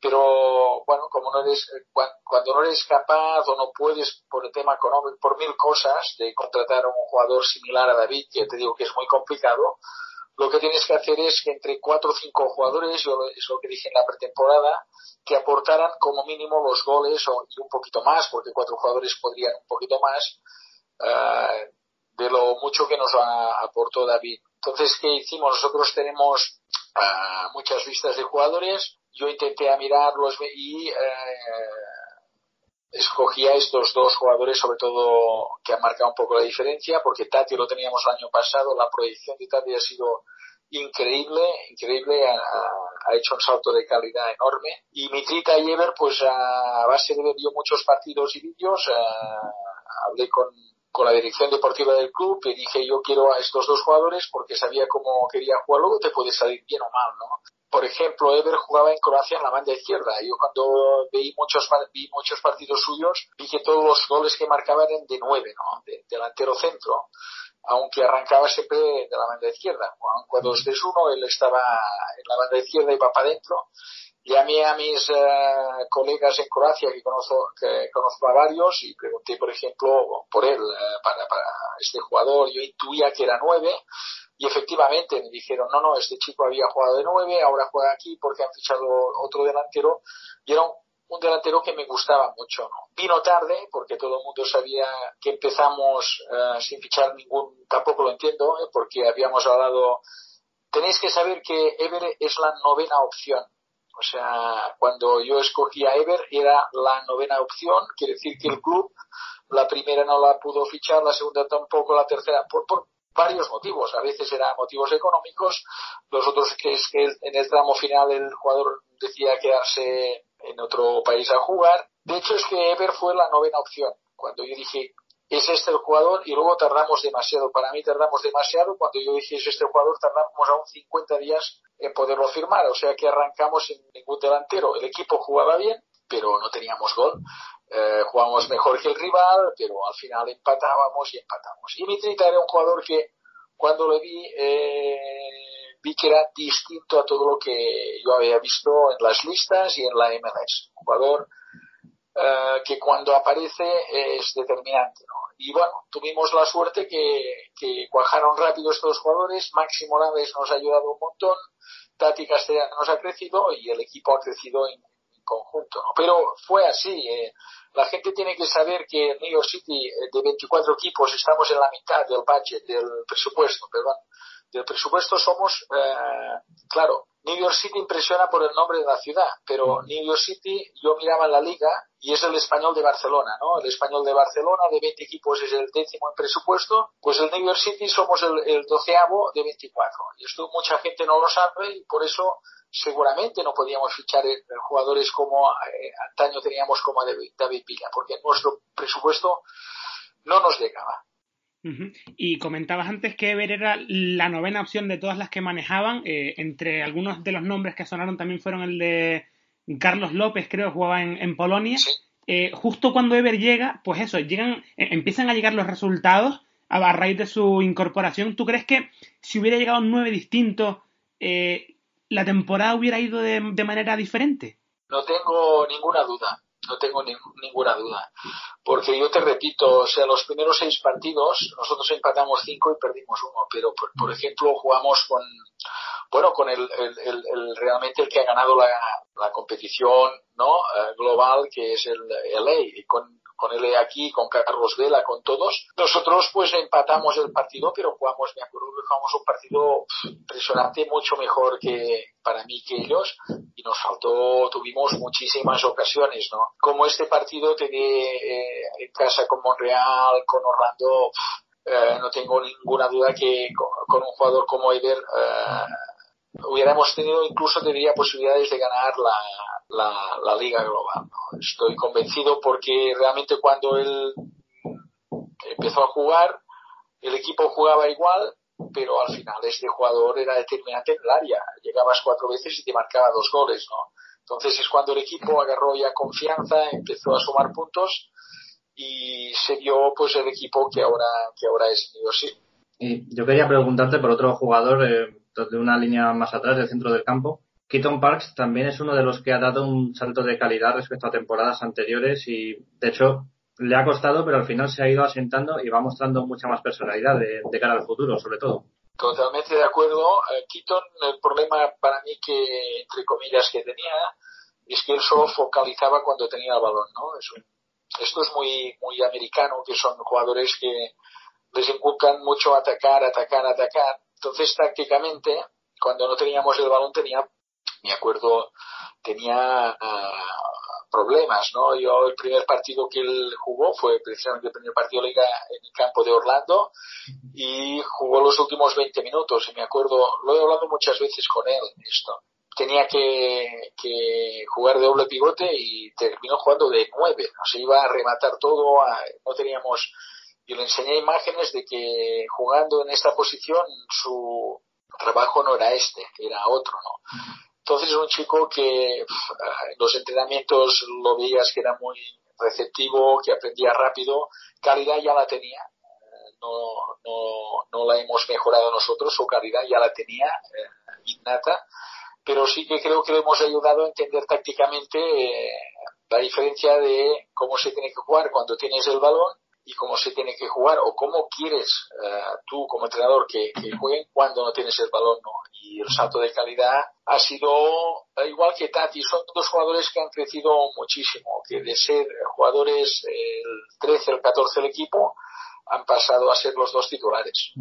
Pero bueno, como no eres, cuando no eres capaz o no puedes por el tema económico, por mil cosas, de contratar a un jugador similar a David, que te digo que es muy complicado, lo que tienes que hacer es que entre cuatro o cinco jugadores, yo es lo que dije en la pretemporada, que aportaran como mínimo los goles o, y un poquito más, porque cuatro jugadores podrían un poquito más, uh, de lo mucho que nos aportó David. Entonces, ¿qué hicimos? Nosotros tenemos uh, muchas listas de jugadores, yo intenté mirarlos y uh, escogí a estos dos jugadores, sobre todo que han marcado un poco la diferencia, porque Tati lo teníamos el año pasado, la proyección de Tati ha sido increíble, increíble, ha, hecho un salto de calidad enorme. Y Mitrita y Ever, pues a base de yo muchos partidos y vídeos, hablé con, con la dirección deportiva del club y dije yo quiero a estos dos jugadores porque sabía cómo quería jugar, luego te puede salir bien o mal, ¿no? Por ejemplo, Ever jugaba en Croacia en la banda izquierda. Yo cuando vi muchos, vi muchos partidos suyos, vi que todos los goles que marcaban eran de nueve, ¿no? De, delantero centro aunque arrancaba siempre de la banda izquierda. Dos de uno, él estaba en la banda izquierda y va para adentro. Llamé a mis uh, colegas en Croacia, que conozco, que conozco a varios, y pregunté, por ejemplo, por él, uh, para este jugador. Yo intuía que era nueve, y efectivamente me dijeron, no, no, este chico había jugado de nueve, ahora juega aquí porque han fichado otro delantero. Y era un delantero que me gustaba mucho. ¿no? Vino tarde porque todo el mundo sabía que empezamos uh, sin fichar ningún, tampoco lo entiendo, ¿eh? porque habíamos hablado. Tenéis que saber que Ever es la novena opción. O sea, cuando yo escogí a Ever era la novena opción, quiere decir que el club la primera no la pudo fichar, la segunda tampoco, la tercera, por varios motivos. A veces eran motivos económicos, los otros que es que en el tramo final el jugador decía quedarse en otro país a jugar. De hecho, es que Ever fue la novena opción. Cuando yo dije, es este el jugador, y luego tardamos demasiado. Para mí tardamos demasiado. Cuando yo dije, es este el jugador, tardamos aún 50 días en poderlo firmar. O sea que arrancamos sin ningún delantero. El equipo jugaba bien, pero no teníamos gol. Eh, jugábamos mejor que el rival, pero al final empatábamos y empatamos. Y Mitrita era un jugador que cuando lo vi, eh, vi que era distinto a todo lo que yo había visto en las listas y en la MLS. Un jugador uh, que cuando aparece es determinante. Y bueno, tuvimos la suerte que, cuajaron rápido estos jugadores. Máximo Naves nos ha ayudado un montón. Tati Castellano nos ha crecido y el equipo ha crecido conjunto. ¿no? Pero fue así. Eh. La gente tiene que saber que en New York City, eh, de 24 equipos, estamos en la mitad del budget, del presupuesto, perdón del presupuesto somos, eh, claro, New York City impresiona por el nombre de la ciudad, pero New York City yo miraba en la liga y es el español de Barcelona, ¿no? El español de Barcelona de 20 equipos es el décimo en presupuesto, pues el New York City somos el, doceavo de 24. Y esto mucha gente no lo sabe y por eso seguramente no podíamos fichar jugadores como eh, antaño teníamos como David Villa, porque nuestro presupuesto no nos llegaba. Y comentabas antes que Ever era la novena opción de todas las que manejaban. Eh, entre algunos de los nombres que sonaron también fueron el de Carlos López, creo, jugaba en, Polonia. Eh, justo cuando Ever llega, pues eso, llegan, eh, empiezan a llegar los resultados a, raíz de su incorporación. ¿Tú crees que si hubiera llegado nueve distintos, la temporada hubiera ido de manera diferente? No tengo ninguna duda no tengo ninguna duda. Porque yo te repito, o sea, los primeros seis partidos, nosotros empatamos cinco y perdimos uno, pero por, ejemplo jugamos con, bueno, con el, el, el, realmente el que ha ganado la, la competición, ¿no? Eh, global, que es el LA, y con con él aquí, con Carlos Vela, con todos. Nosotros pues empatamos el partido, pero jugamos, me acuerdo que jugamos un partido impresionante, mucho mejor que para mí que ellos, y nos faltó, tuvimos muchísimas ocasiones, ¿no? Como este partido te eh, en casa con Monreal, con Orlando, eh, no tengo ninguna duda que con, un jugador como Ever eh, hubiéramos tenido incluso tendría posibilidades de ganar la, la, la liga global. Estoy convencido porque realmente cuando él empezó a jugar, el equipo jugaba igual, pero al final este jugador era determinante en el área. Llegabas cuatro veces y te marcaba dos goles, ¿no? Entonces es cuando el equipo agarró ya confianza, empezó a sumar puntos y se dio pues el equipo que ahora que ahora es sí. Y yo quería preguntarte por otro jugador eh, de una línea más atrás del centro del campo, Keaton Parks también es uno de los que ha dado un salto de calidad respecto a temporadas anteriores y, de hecho, le ha costado, pero al final se ha ido asentando y va mostrando mucha más personalidad de, cara al futuro, sobre todo. Totalmente de acuerdo. Eh, Keaton, el problema para mí que, entre comillas, que tenía es que él solo focalizaba cuando tenía el balón, ¿no? esto es muy, muy americano, que son jugadores que les inculcan mucho atacar, atacar, atacar. Entonces, tácticamente, cuando no teníamos el balón, tenía me acuerdo, tenía uh, problemas, ¿no? Yo el primer partido que él jugó fue precisamente el primer partido de liga en el campo de Orlando y jugó los últimos 20 minutos y me acuerdo, lo he hablado muchas veces con él esto. Tenía que, que jugar de doble pivote y terminó jugando de nueve, o sea, iba a rematar todo, no teníamos y le enseñé imágenes de que jugando en esta posición su trabajo no era este, era otro, ¿no? Entonces es un chico que en los entrenamientos lo veías que era muy receptivo, que aprendía rápido, calidad ya la tenía, no, no, no la hemos mejorado nosotros, su calidad ya la tenía eh, innata, pero sí que creo que le hemos ayudado a entender tácticamente eh, la diferencia de cómo se tiene que jugar cuando tienes el balón y cómo se tiene que jugar o cómo quieres eh, tú como entrenador que, que, jueguen cuando no tienes el balón ¿no? y el salto de calidad ha sido eh, igual que Tati son dos jugadores que han crecido muchísimo que de ser jugadores el 13 el 14 del equipo han pasado a ser los dos titulares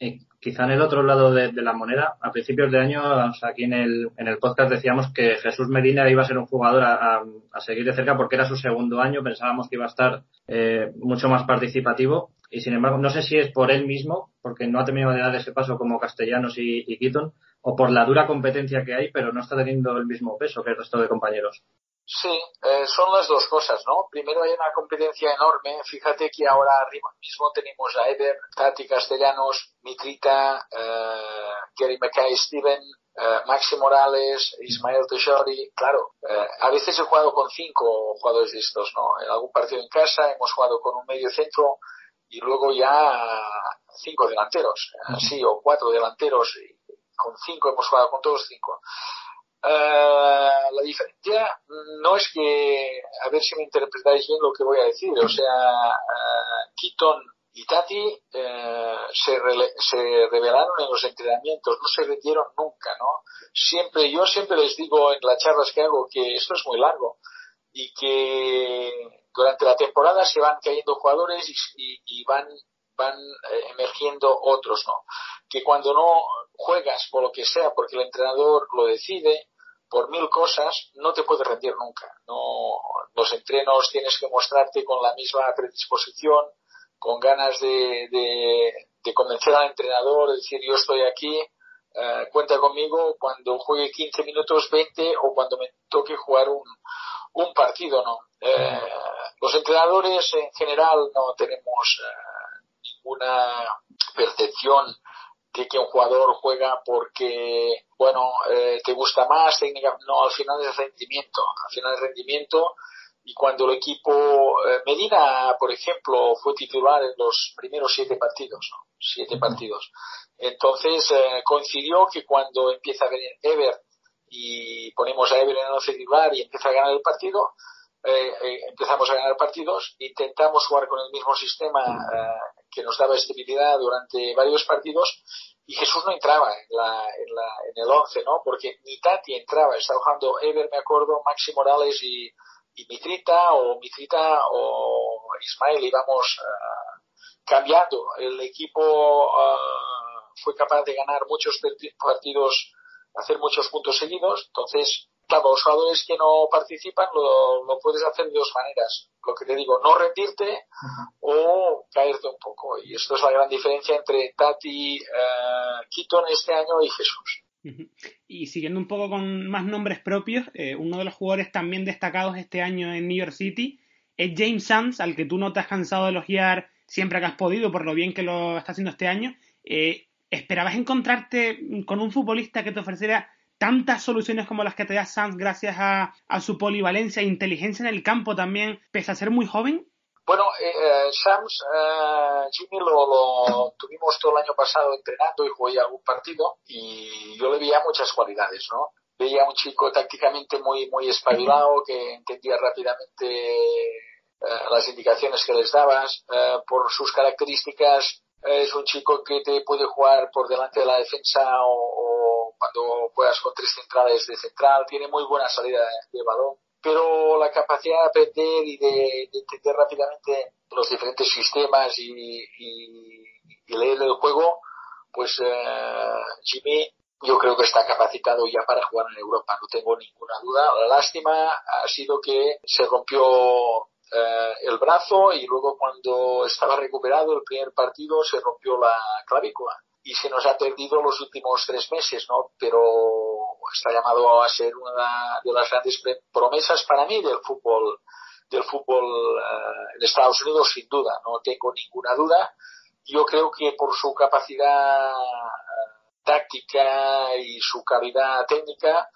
eh, quizá en el otro lado de, la moneda, a principios de año, aquí en el, en el podcast decíamos que Jesús Medina iba a ser un jugador a, a, seguir de cerca porque era su segundo año, pensábamos que iba a estar eh, mucho más participativo y sin embargo, no sé si es por él mismo, porque no ha terminado de dar ese paso como Castellanos y, y Keaton, o por la dura competencia que hay, pero no está teniendo el mismo peso que el resto de compañeros. Sí, eh, son las dos cosas, ¿no? Primero hay una competencia enorme. Fíjate que ahora arriba mismo tenemos a Eder, Tati Castellanos, Mitrita, eh, Gary Mackay Steven, eh, Maxi Morales, Ismael Tejori. Claro, eh, a veces he jugado con cinco jugadores de estos, ¿no? En algún partido en casa hemos jugado con un medio centro y luego ya cinco delanteros, sí, o cuatro delanteros. Y con cinco hemos jugado con todos cinco. Uh, la diferencia no es que, a ver si me interpretáis bien lo que voy a decir, o sea, uh, Keaton y Tati uh, se, se revelaron en los entrenamientos, no se rindieron nunca, ¿no? Siempre, yo siempre les digo en las charlas que hago que esto es muy largo y que durante la temporada se van cayendo jugadores y, y, y van van eh, emergiendo otros, ¿no? Que cuando no juegas por lo que sea, porque el entrenador lo decide, por mil cosas no te puedes rendir nunca. No, los entrenos tienes que mostrarte con la misma predisposición, con ganas de, de, convencer al entrenador, de decir yo estoy aquí, eh, cuenta conmigo cuando juegue 15 minutos, 20 o cuando me toque jugar un, un partido, ¿no? Eh, los entrenadores en general no tenemos eh, ninguna percepción de que un jugador juega porque, bueno, eh, te gusta más, técnica, no, al final es rendimiento, al final es rendimiento y cuando el equipo, eh, Medina, por ejemplo, fue titular en los primeros siete partidos, ¿no? siete partidos. Entonces eh, coincidió que cuando empieza a venir Ever y ponemos a Ever en el once titular y empieza a ganar el partido, eh, eh, empezamos a ganar partidos, intentamos jugar con el mismo sistema eh, que nos daba estabilidad durante varios partidos y Jesús no entraba en, la, en, la, en el 11, ¿no? Porque ni Tati entraba, estaba jugando Ever, me acuerdo, Maxi Morales y, y Mitrita o Mitrita o Ismael íbamos cambiando. El equipo fue capaz de ganar muchos partidos, hacer muchos puntos seguidos, entonces Claro, los jugadores que no participan lo, lo, puedes hacer de dos maneras. Lo que te digo, no rendirte o caerte un poco. Y esto es la gran diferencia entre Tati, uh, Keaton este año y Jesús. Y siguiendo un poco con más nombres propios, eh, uno de los jugadores también destacados este año en New York City es James Sands, al que tú no te has cansado de elogiar siempre que has podido por lo bien que lo está haciendo este año. Eh, ¿Esperabas encontrarte con un futbolista que te ofreciera tantas soluciones como las que te da Sanz gracias a, a, su polivalencia e inteligencia en el campo también, pese a ser muy joven? Bueno, eh, eh eh, Jimmy lo, lo, tuvimos todo el año pasado entrenando y jugué algún partido y yo le veía muchas cualidades, ¿no? Veía un chico tácticamente muy, muy espabilado que entendía rápidamente eh, las indicaciones que les dabas. Eh, por sus características es un chico que te puede jugar por delante de la defensa o, o cuando juegas con tres centrales de central, tiene muy buena salida de, balón, pero la capacidad de aprender y de, de entender rápidamente los diferentes sistemas y, y, y, leer el juego, pues eh, Jimmy yo creo que está capacitado ya para jugar en Europa, no tengo ninguna duda. La lástima ha sido que se rompió eh, el brazo y luego cuando estaba recuperado el primer partido se rompió la clavícula y se nos ha perdido los últimos tres meses, ¿no? Pero está llamado a ser una de las grandes promesas para mí del fútbol del fútbol eh, en Estados Unidos sin duda, no tengo ninguna duda. Yo creo que por su capacidad eh, táctica y su calidad técnica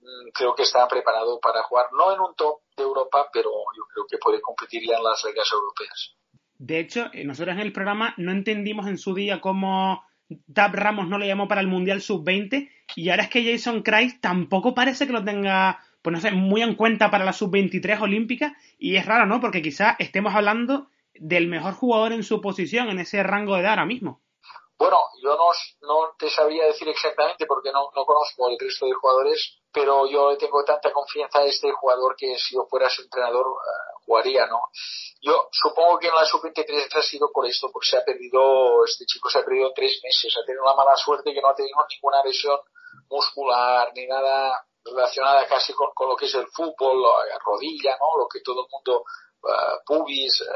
mm, creo que está preparado para jugar no en un top de Europa, pero yo creo que puede competir ya en las ligas europeas. De hecho, eh, nosotros en el programa no entendimos en su día cómo Tab Ramos no le llamó para el Mundial Sub-20 y ahora es que Jason Christ tampoco parece que lo tenga, pues no sé, muy en cuenta para la Sub-23 olímpica y es raro, ¿no? Porque quizás estemos hablando del mejor jugador en su posición, en ese rango de edad ahora mismo. Bueno, yo no, no te sabría decir exactamente porque no, no conozco el resto de jugadores, pero yo tengo tanta confianza en este jugador que si yo fuera entrenador uh, jugaría, ¿no? Yo supongo que en la sub-23 ha sido por esto, porque se ha perdido, este chico se ha perdido tres meses, ha tenido una mala suerte que no ha tenido ninguna lesión muscular ni nada relacionada casi con, lo que es el fútbol, la rodilla, ¿no? Lo que todo el mundo, uh, pubis, uh,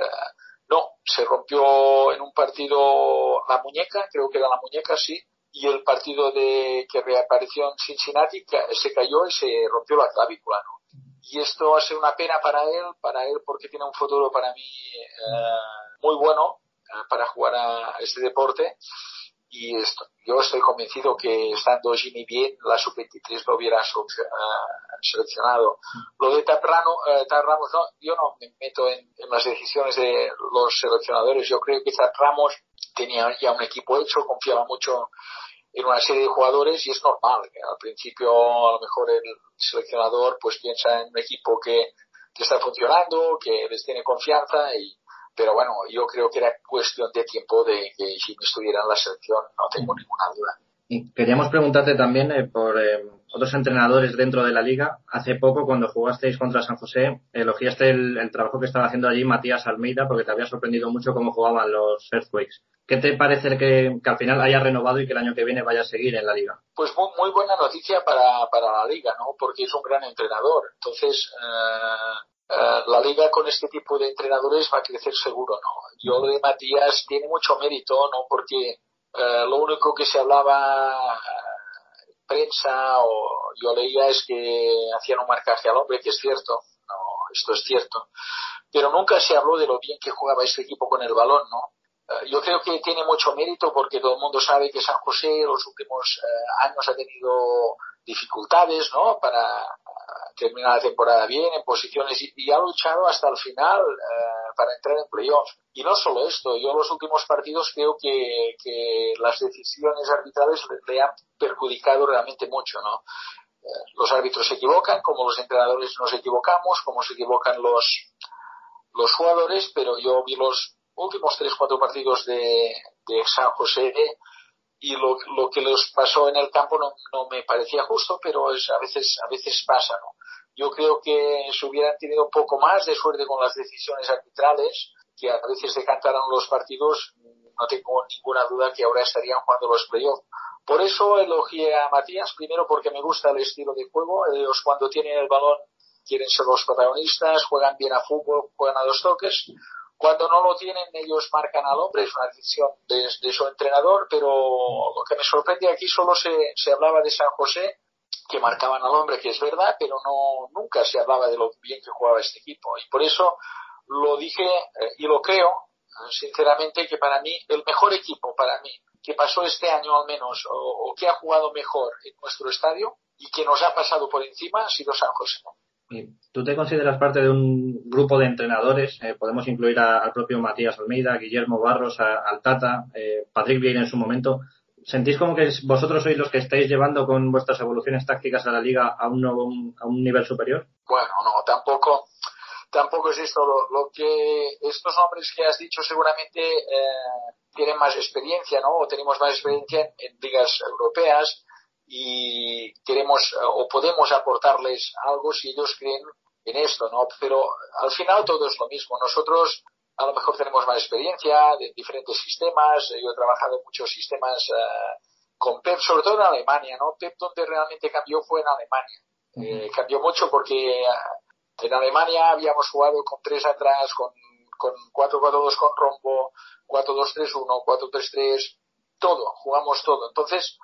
no, se rompió en un partido la muñeca, creo que era la muñeca, sí, y el partido de que reapareció en Cincinnati se cayó y se rompió la clavícula, ¿no? Y esto va a una pena para él, para él porque tiene un futuro para mí eh, muy bueno eh, para jugar a este deporte y esto, yo estoy convencido que estando Jimmy bien, la sub-23 lo hubiera eh, seleccionado. Lo de Taprano, eh, Ramos, no, yo no me meto en, las decisiones de los seleccionadores. Yo creo que Ramos tenía ya un equipo hecho, confiaba mucho en una serie de jugadores y es normal. Que al principio, a lo mejor el seleccionador pues piensa en un equipo que, que está funcionando, que les tiene confianza y, pero bueno, yo creo que era cuestión de tiempo de que Jimmy estuviera en la selección, no tengo ninguna duda. Y queríamos preguntarte también eh, por eh, otros entrenadores dentro de la liga. Hace poco, cuando jugasteis contra San José, elogiaste el, trabajo que estaba haciendo allí Matías Almeida porque te había sorprendido mucho cómo jugaban los Earthquakes. ¿Qué te parece que, al final haya renovado y que el año que viene vaya a seguir en la liga? Pues muy, buena noticia para, para, la liga, ¿no? Porque es un gran entrenador. Entonces, eh, eh, la liga con este tipo de entrenadores va a crecer seguro, ¿no? Yo de Matías tiene mucho mérito, ¿no? Porque eh, lo único que se hablaba en prensa o yo leía es que hacían un marcaje al hombre, que es cierto, no, esto es cierto, pero nunca se habló de lo bien que jugaba este equipo con el balón, ¿no? Eh, yo creo que tiene mucho mérito porque todo el mundo sabe que San José en los últimos años ha tenido dificultades, ¿no? Para terminar la temporada bien en posiciones y, ha luchado hasta el final eh, para entrar en playoffs. Y no solo esto, yo en los últimos partidos creo que, que las decisiones arbitrales le, han perjudicado realmente mucho, ¿no? Eh, los árbitros se equivocan, como los entrenadores nos equivocamos, como se equivocan los, los jugadores, pero yo vi los últimos tres, cuatro partidos de, de San José y lo, lo, que les pasó en el campo no, no me parecía justo, pero es, a veces a veces pasa, ¿no? Yo creo que si hubieran tenido un poco más de suerte con las decisiones arbitrales, que a veces decantaron los partidos, no tengo ninguna duda que ahora estarían jugando los playoffs. Por eso elogié a Matías, primero porque me gusta el estilo de juego, ellos cuando tienen el balón quieren ser los protagonistas, juegan bien a fútbol, juegan a dos toques, cuando no lo tienen, ellos marcan al hombre, es una decisión de, su entrenador, pero lo que me sorprende aquí solo se, se hablaba de San José, que marcaban al hombre, que es verdad, pero no nunca se hablaba de lo bien que jugaba este equipo. Y por eso lo dije eh, y lo creo, sinceramente, que para mí, el mejor equipo para mí, que pasó este año al menos, o, o que ha jugado mejor en nuestro estadio y que nos ha pasado por encima, ha sido San José. ¿Tú te consideras parte de un grupo de entrenadores? Eh, podemos incluir al propio Matías Almeida, Guillermo Barros, al Tata, eh, Patrick Vieira en su momento. ¿Sentís como que vosotros sois los que estáis llevando con vuestras evoluciones tácticas a la liga a un, nuevo, a un nivel superior? Bueno, no, tampoco, tampoco es esto. Lo, que estos hombres que has dicho seguramente eh, tienen más experiencia, ¿no? O tenemos más experiencia en ligas europeas y queremos o podemos aportarles algo si ellos creen en esto, ¿no? Pero al final todo es lo mismo. Nosotros a lo mejor tenemos más experiencia de diferentes sistemas. Yo he trabajado en muchos sistemas con Pep, sobre todo en Alemania, ¿no? Pep donde realmente cambió fue en Alemania. Eh, cambió mucho porque ah, en Alemania habíamos jugado con tres atrás, con, con 4-4-2 con rombo, 4-2-3-1, 4-3-3, todo, jugamos todo. Entonces,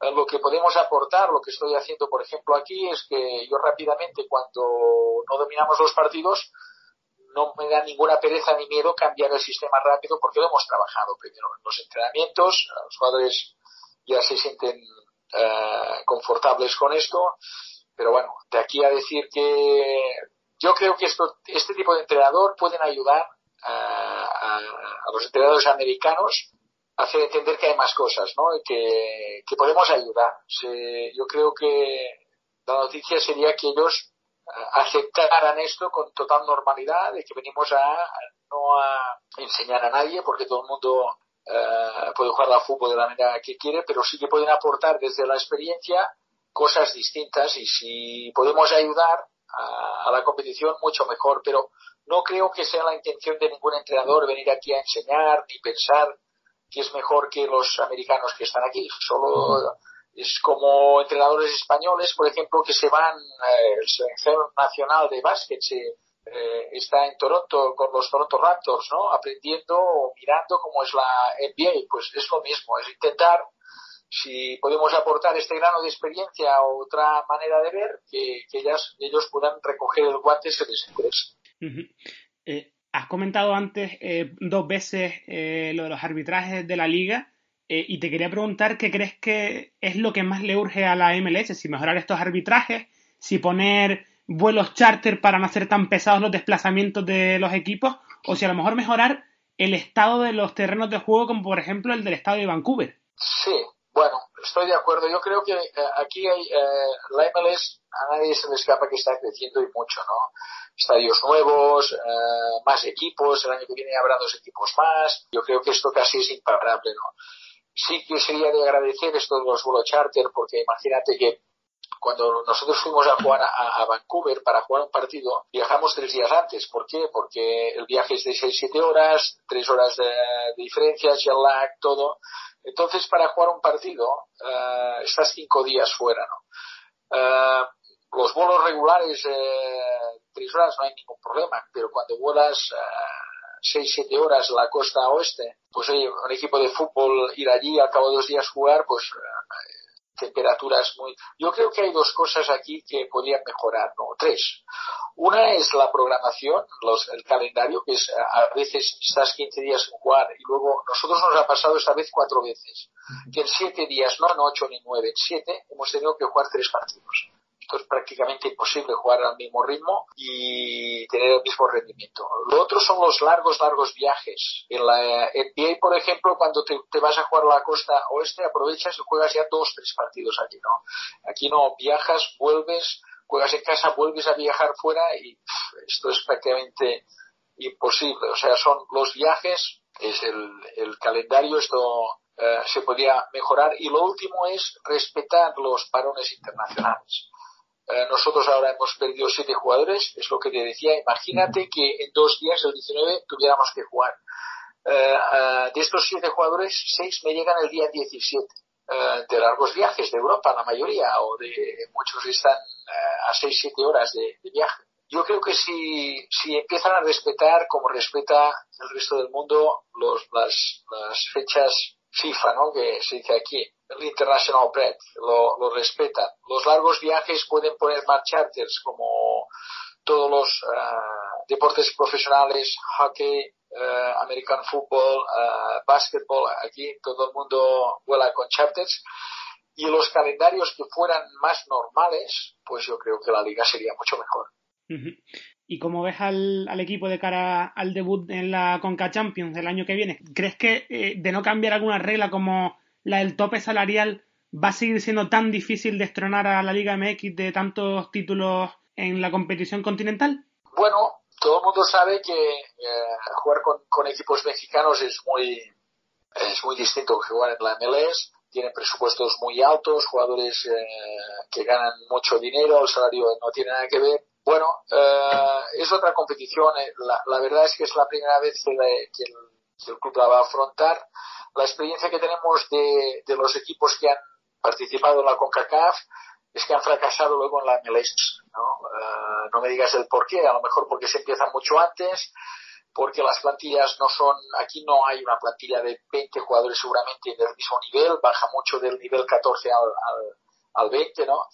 lo que podemos aportar, lo que estoy haciendo, por ejemplo, aquí, es que yo rápidamente, cuando no dominamos los partidos, no me da ninguna pereza ni miedo cambiar el sistema rápido porque lo hemos trabajado primero los entrenamientos, los jugadores ya se sienten eh, confortables con esto, pero bueno, de aquí a decir que yo creo que esto, este tipo de entrenador pueden ayudar a, los entrenadores americanos a hacer entender que hay más cosas, ¿no? Y que, que podemos ayudar. yo creo que la noticia sería que ellos aceptaran esto con total normalidad, de que venimos a no a enseñar a nadie, porque todo el mundo eh, puede jugar al fútbol de la manera que quiere, pero sí que pueden aportar desde la experiencia cosas distintas y si podemos ayudar a, la competición, mucho mejor. Pero no creo que sea la intención de ningún entrenador venir aquí a enseñar ni pensar que es mejor que los americanos que están aquí. Solo es como entrenadores españoles, por ejemplo, que se van, eh, el selección nacional de básquet se, eh, está en Toronto con los Toronto Raptors, ¿no? Aprendiendo o mirando cómo es la NBA, pues es lo mismo, es intentar si podemos aportar este grano de experiencia o otra manera de ver, que, ellas, ellos puedan recoger el guante si les interesa. Eh, has comentado antes dos veces lo de los arbitrajes de la liga. Eh, y te quería preguntar qué crees que es lo que más le urge a la MLS, si mejorar estos arbitrajes, si poner vuelos charter para no hacer tan pesados los desplazamientos de los equipos, o si a lo mejor mejorar el estado de los terrenos de juego, como por ejemplo el del estado de Vancouver. Sí, bueno, estoy de acuerdo. Yo creo que eh, aquí hay, eh, la MLS a nadie se le escapa que está creciendo y mucho, ¿no? Estadios nuevos, más equipos, el año que viene habrá dos equipos más. Yo creo que esto casi es imparable, ¿no? Sí que sería de agradecer esto de los vuelos charter, porque imagínate que cuando nosotros fuimos a jugar a, Vancouver para jugar un partido, viajamos tres días antes. ¿Por qué? Porque el viaje es de 6-7 horas, tres horas de, diferencia, jet lag, todo. Entonces, para jugar un partido, uh, estás cinco días fuera, ¿no? Uh, los vuelos regulares, eh, tres horas no hay ningún problema, pero cuando vuelas uh, 6-7 horas la costa oeste, pues oye, un equipo de fútbol ir allí al cabo de dos días jugar, pues eh, temperaturas muy... Yo creo que hay dos cosas aquí que podrían mejorar, ¿no? Tres. Una es la programación, los, el calendario, que es a veces estás 15 días sin jugar y luego nosotros nos ha pasado esta vez cuatro veces, que en siete días, no en ocho ni nueve, en siete hemos tenido que jugar tres partidos es prácticamente imposible jugar al mismo ritmo y tener el mismo rendimiento. Lo otro son los largos, largos viajes. En la NBA, por ejemplo, cuando te, vas a jugar a la costa oeste, aprovechas y juegas ya dos, tres partidos aquí, ¿no? Aquí no, viajas, vuelves, juegas en casa, vuelves a viajar fuera y esto es prácticamente imposible. O sea, son los viajes, es el, el calendario, esto eh, se podría mejorar. Y lo último es respetar los parones internacionales. Eh, nosotros ahora hemos perdido siete jugadores, es lo que te decía. Imagínate que en dos días, el 19, tuviéramos que jugar. Eh, eh, de estos siete jugadores, seis me llegan el día 17. de largos viajes de Europa, la mayoría, o de muchos están a seis, siete horas de, viaje. Yo creo que si, si empiezan a respetar, como respeta el resto del mundo, los, las, las fechas FIFA, ¿no? Que se dice aquí, el International Bread, lo, lo. Los largos viajes pueden poner más charters como todos los uh, deportes profesionales, hockey, uh, American football, uh, basketball, aquí todo el mundo vuela con charters. Y los calendarios que fueran más normales, pues yo creo que la liga sería mucho mejor. ¿Y cómo ves al, al, equipo de cara al debut en la Conca Champions del año que viene? ¿Crees que eh, de no cambiar alguna regla como la del tope salarial va a seguir siendo tan difícil destronar a la Liga MX de tantos títulos en la competición continental? Bueno, todo el mundo sabe que eh, jugar con, equipos mexicanos es muy, es muy distinto que jugar en la MLS. Tienen presupuestos muy altos, jugadores eh, que ganan mucho dinero, el salario no tiene nada que ver bueno, eh, es otra competición. La, verdad es que es la primera vez que, el, club la va a afrontar. La experiencia que tenemos de, los equipos que han participado en la CONCACAF es que han fracasado luego en la MLS. ¿no? Uh, no me digas el por qué, a lo mejor porque se empieza mucho antes, porque las plantillas no son, aquí no hay una plantilla de 20 jugadores seguramente del mismo nivel, baja mucho del nivel 14 al, al, al 20, ¿no?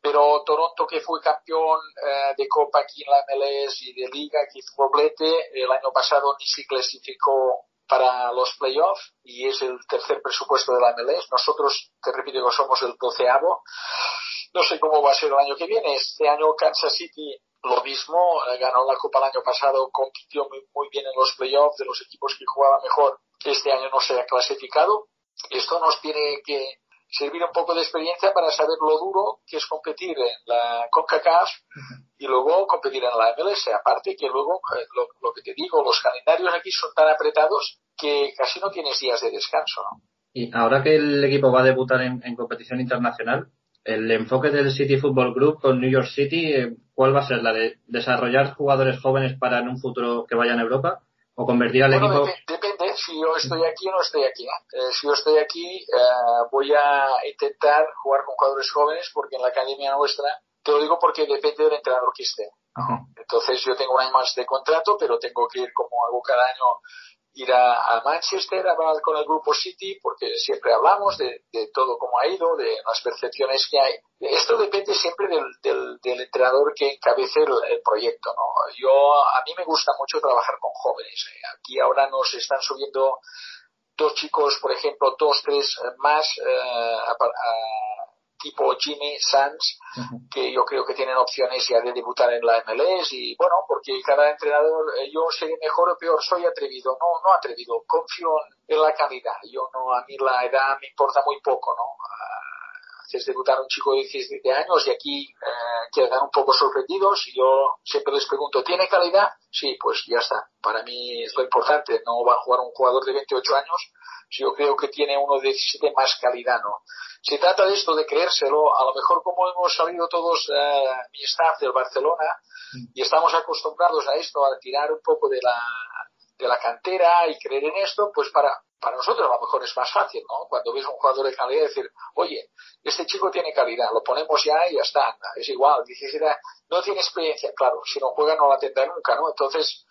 Pero Toronto, que fue campeón eh, de Copa aquí en la MLS y de Liga, que hizo doblete, el año pasado ni se clasificó para los playoffs y es el tercer presupuesto de la MLS. Nosotros, te repito, que somos el doceavo. No sé cómo va a ser el año que viene. Este año Kansas City lo mismo, eh, ganó la Copa el año pasado, compitió muy, muy bien en los playoffs de los equipos que jugaban mejor. Este año no se ha clasificado. Esto nos tiene que servir un poco de experiencia para saber lo duro que es competir en la CONCACAF y luego competir en la MLS. Aparte que luego, eh, lo, lo, que te digo, los calendarios aquí son tan apretados que casi no tienes días de descanso. ¿no? Y ahora que el equipo va a debutar en, en competición internacional, el enfoque del City Football Group con New York City, eh, ¿cuál va a ser? ¿La de desarrollar jugadores jóvenes para en un futuro que vayan a Europa? ¿O convertir al bueno, equipo? Dep si yo estoy aquí o no estoy aquí. Eh, si yo estoy aquí, eh, voy a intentar jugar con jugadores jóvenes porque en la academia nuestra, te lo digo porque depende del entrenador que esté. Entonces yo tengo un año más de contrato, pero tengo que ir como hago cada año ir a, Manchester a hablar con el grupo City porque siempre hablamos de, de, todo cómo ha ido, de las percepciones que hay. Esto depende siempre del, del, del entrenador que encabece el, proyecto. ¿no? Yo a mí me gusta mucho trabajar con jóvenes. Aquí ahora nos están subiendo dos chicos, por ejemplo, dos, tres más uh, a, a, tipo Jimmy uh -huh. que yo creo que tienen opciones ya de debutar en la MLS y bueno, porque cada entrenador, eh, yo seré mejor o peor, soy atrevido, no, no atrevido, confío en la calidad, yo no, a mí la edad me importa muy poco, ¿no? Haces debutar a un chico de 17 años y aquí eh, quedan un poco sorprendidos y yo siempre les pregunto, ¿tiene calidad? Sí, pues ya está, para mí es lo importante, no va a jugar un jugador de 28 años yo creo que tiene uno de 17 más calidad, ¿no? Se trata de esto, de creérselo, a lo mejor como hemos salido todos, eh, mi staff del Barcelona, y estamos acostumbrados a esto, a tirar un poco de la, de la cantera y creer en esto, pues para, para nosotros a lo mejor es más fácil, ¿no? Cuando ves un jugador de calidad, decir, oye, este chico tiene calidad, lo ponemos ya y ya está, es igual, dices, no tiene experiencia, claro, si no juega no la tendrá nunca, ¿no? Entonces,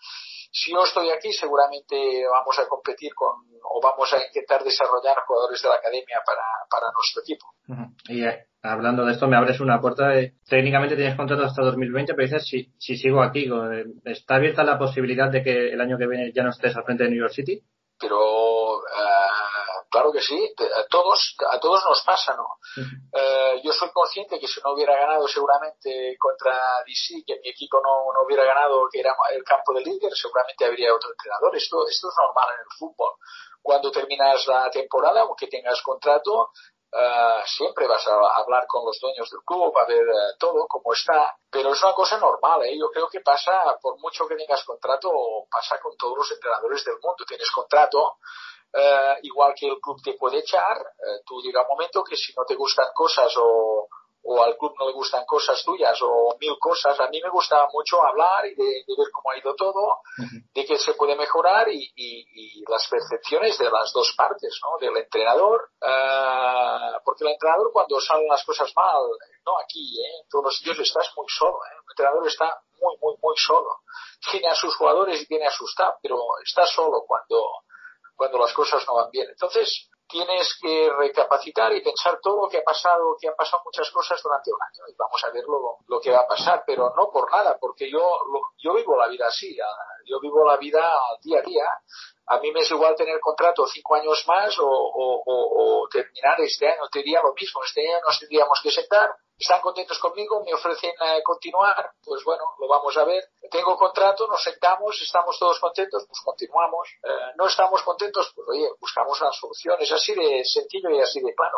si yo estoy aquí, seguramente vamos a competir con, o vamos a intentar desarrollar jugadores de la academia para, para nuestro equipo. Y eh, hablando de esto, me abres una puerta. Técnicamente tienes contrato hasta 2020, pero dices, si, si sigo aquí, ¿está abierta la posibilidad de que el año que viene ya no estés al frente de New York City? Pero, uh, claro que sí, a todos, a todos nos pasa, ¿no? Uh yo soy consciente que si no hubiera ganado seguramente contra DC, que mi equipo no, no hubiera ganado, que era el campo de líder, seguramente habría otro entrenador. Esto, esto es normal en el fútbol. Cuando terminas la temporada, aunque tengas contrato, Uh, siempre vas a hablar con los dueños del club, a ver uh, todo cómo está, pero es una cosa normal, ¿eh? yo creo que pasa, por mucho que tengas contrato, pasa con todos los entrenadores del mundo, tienes contrato, uh, igual que el club te puede echar, tú llega un momento que si no te gustan cosas o, o al club no le gustan cosas tuyas o mil cosas. A mí me gusta mucho hablar y de, de ver cómo ha ido todo, uh -huh. de que se puede mejorar y, y, y, las percepciones de las dos partes, ¿no? Del entrenador, uh, porque el entrenador cuando salen las cosas mal, no aquí, ¿eh? en todos los sitios estás muy solo, ¿eh? El entrenador está muy, muy, muy solo. Tiene a sus jugadores y tiene a su staff, pero está solo cuando, cuando las cosas no van bien. Entonces, tienes que recapacitar y pensar todo lo que ha pasado, que han pasado muchas cosas durante un año y vamos a ver lo, lo que va a pasar, pero no por nada, porque yo, lo, yo vivo la vida así, yo vivo la vida día a día. A mí me es igual tener contrato cinco años más o, o, terminar este año, te diría lo mismo, este año nos tendríamos que sentar, están contentos conmigo, me ofrecen eh, continuar, pues bueno, lo vamos a ver. Tengo contrato, nos sentamos, estamos todos contentos, pues continuamos. Eh, no estamos contentos, pues oye, buscamos una solución. Es así de sencillo y así de claro.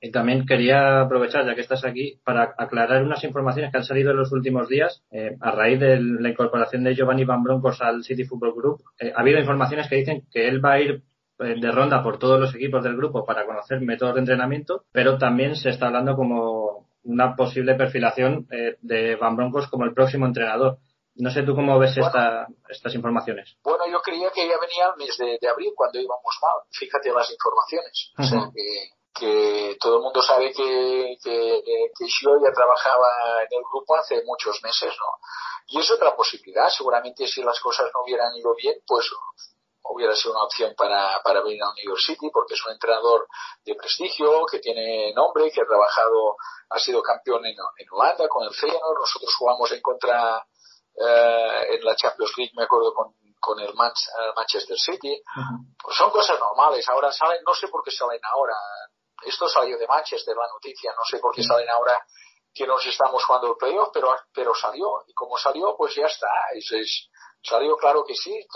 Y también quería aprovechar, ya que estás aquí, para aclarar unas informaciones que han salido en los últimos días eh, a raíz de la incorporación de Giovanni Van Broncos al City Football Group. Eh, ha habido informaciones que dicen que él va a ir de ronda por todos los equipos del grupo para conocer métodos de entrenamiento, pero también se está hablando como una posible perfilación eh, de Van Broncos como el próximo entrenador. No sé tú cómo ves esta, estas informaciones. Bueno, yo creía que ya venía el mes de, abril cuando íbamos mal. Fíjate las informaciones. O sea, que, que todo el mundo sabe que, que, que yo ya trabajaba en el grupo hace muchos meses, ¿no? Y es otra posibilidad. Seguramente si las cosas no hubieran ido bien, pues hubiera sido una opción para, para venir a New York City porque es un entrenador de prestigio, que tiene nombre, que ha trabajado, ha sido campeón en, en Holanda con el Feyenoord. Nosotros jugamos en contra eh, en la Champions League, me acuerdo, con, con el Manchester City. Pues son cosas normales. Ahora salen, no sé por qué salen ahora. Esto salió de Manchester, la noticia, no sé por qué salen ahora que nos estamos jugando el playoff, pero, pero salió. Y como salió, pues ya está. Es, es, salió claro que sí.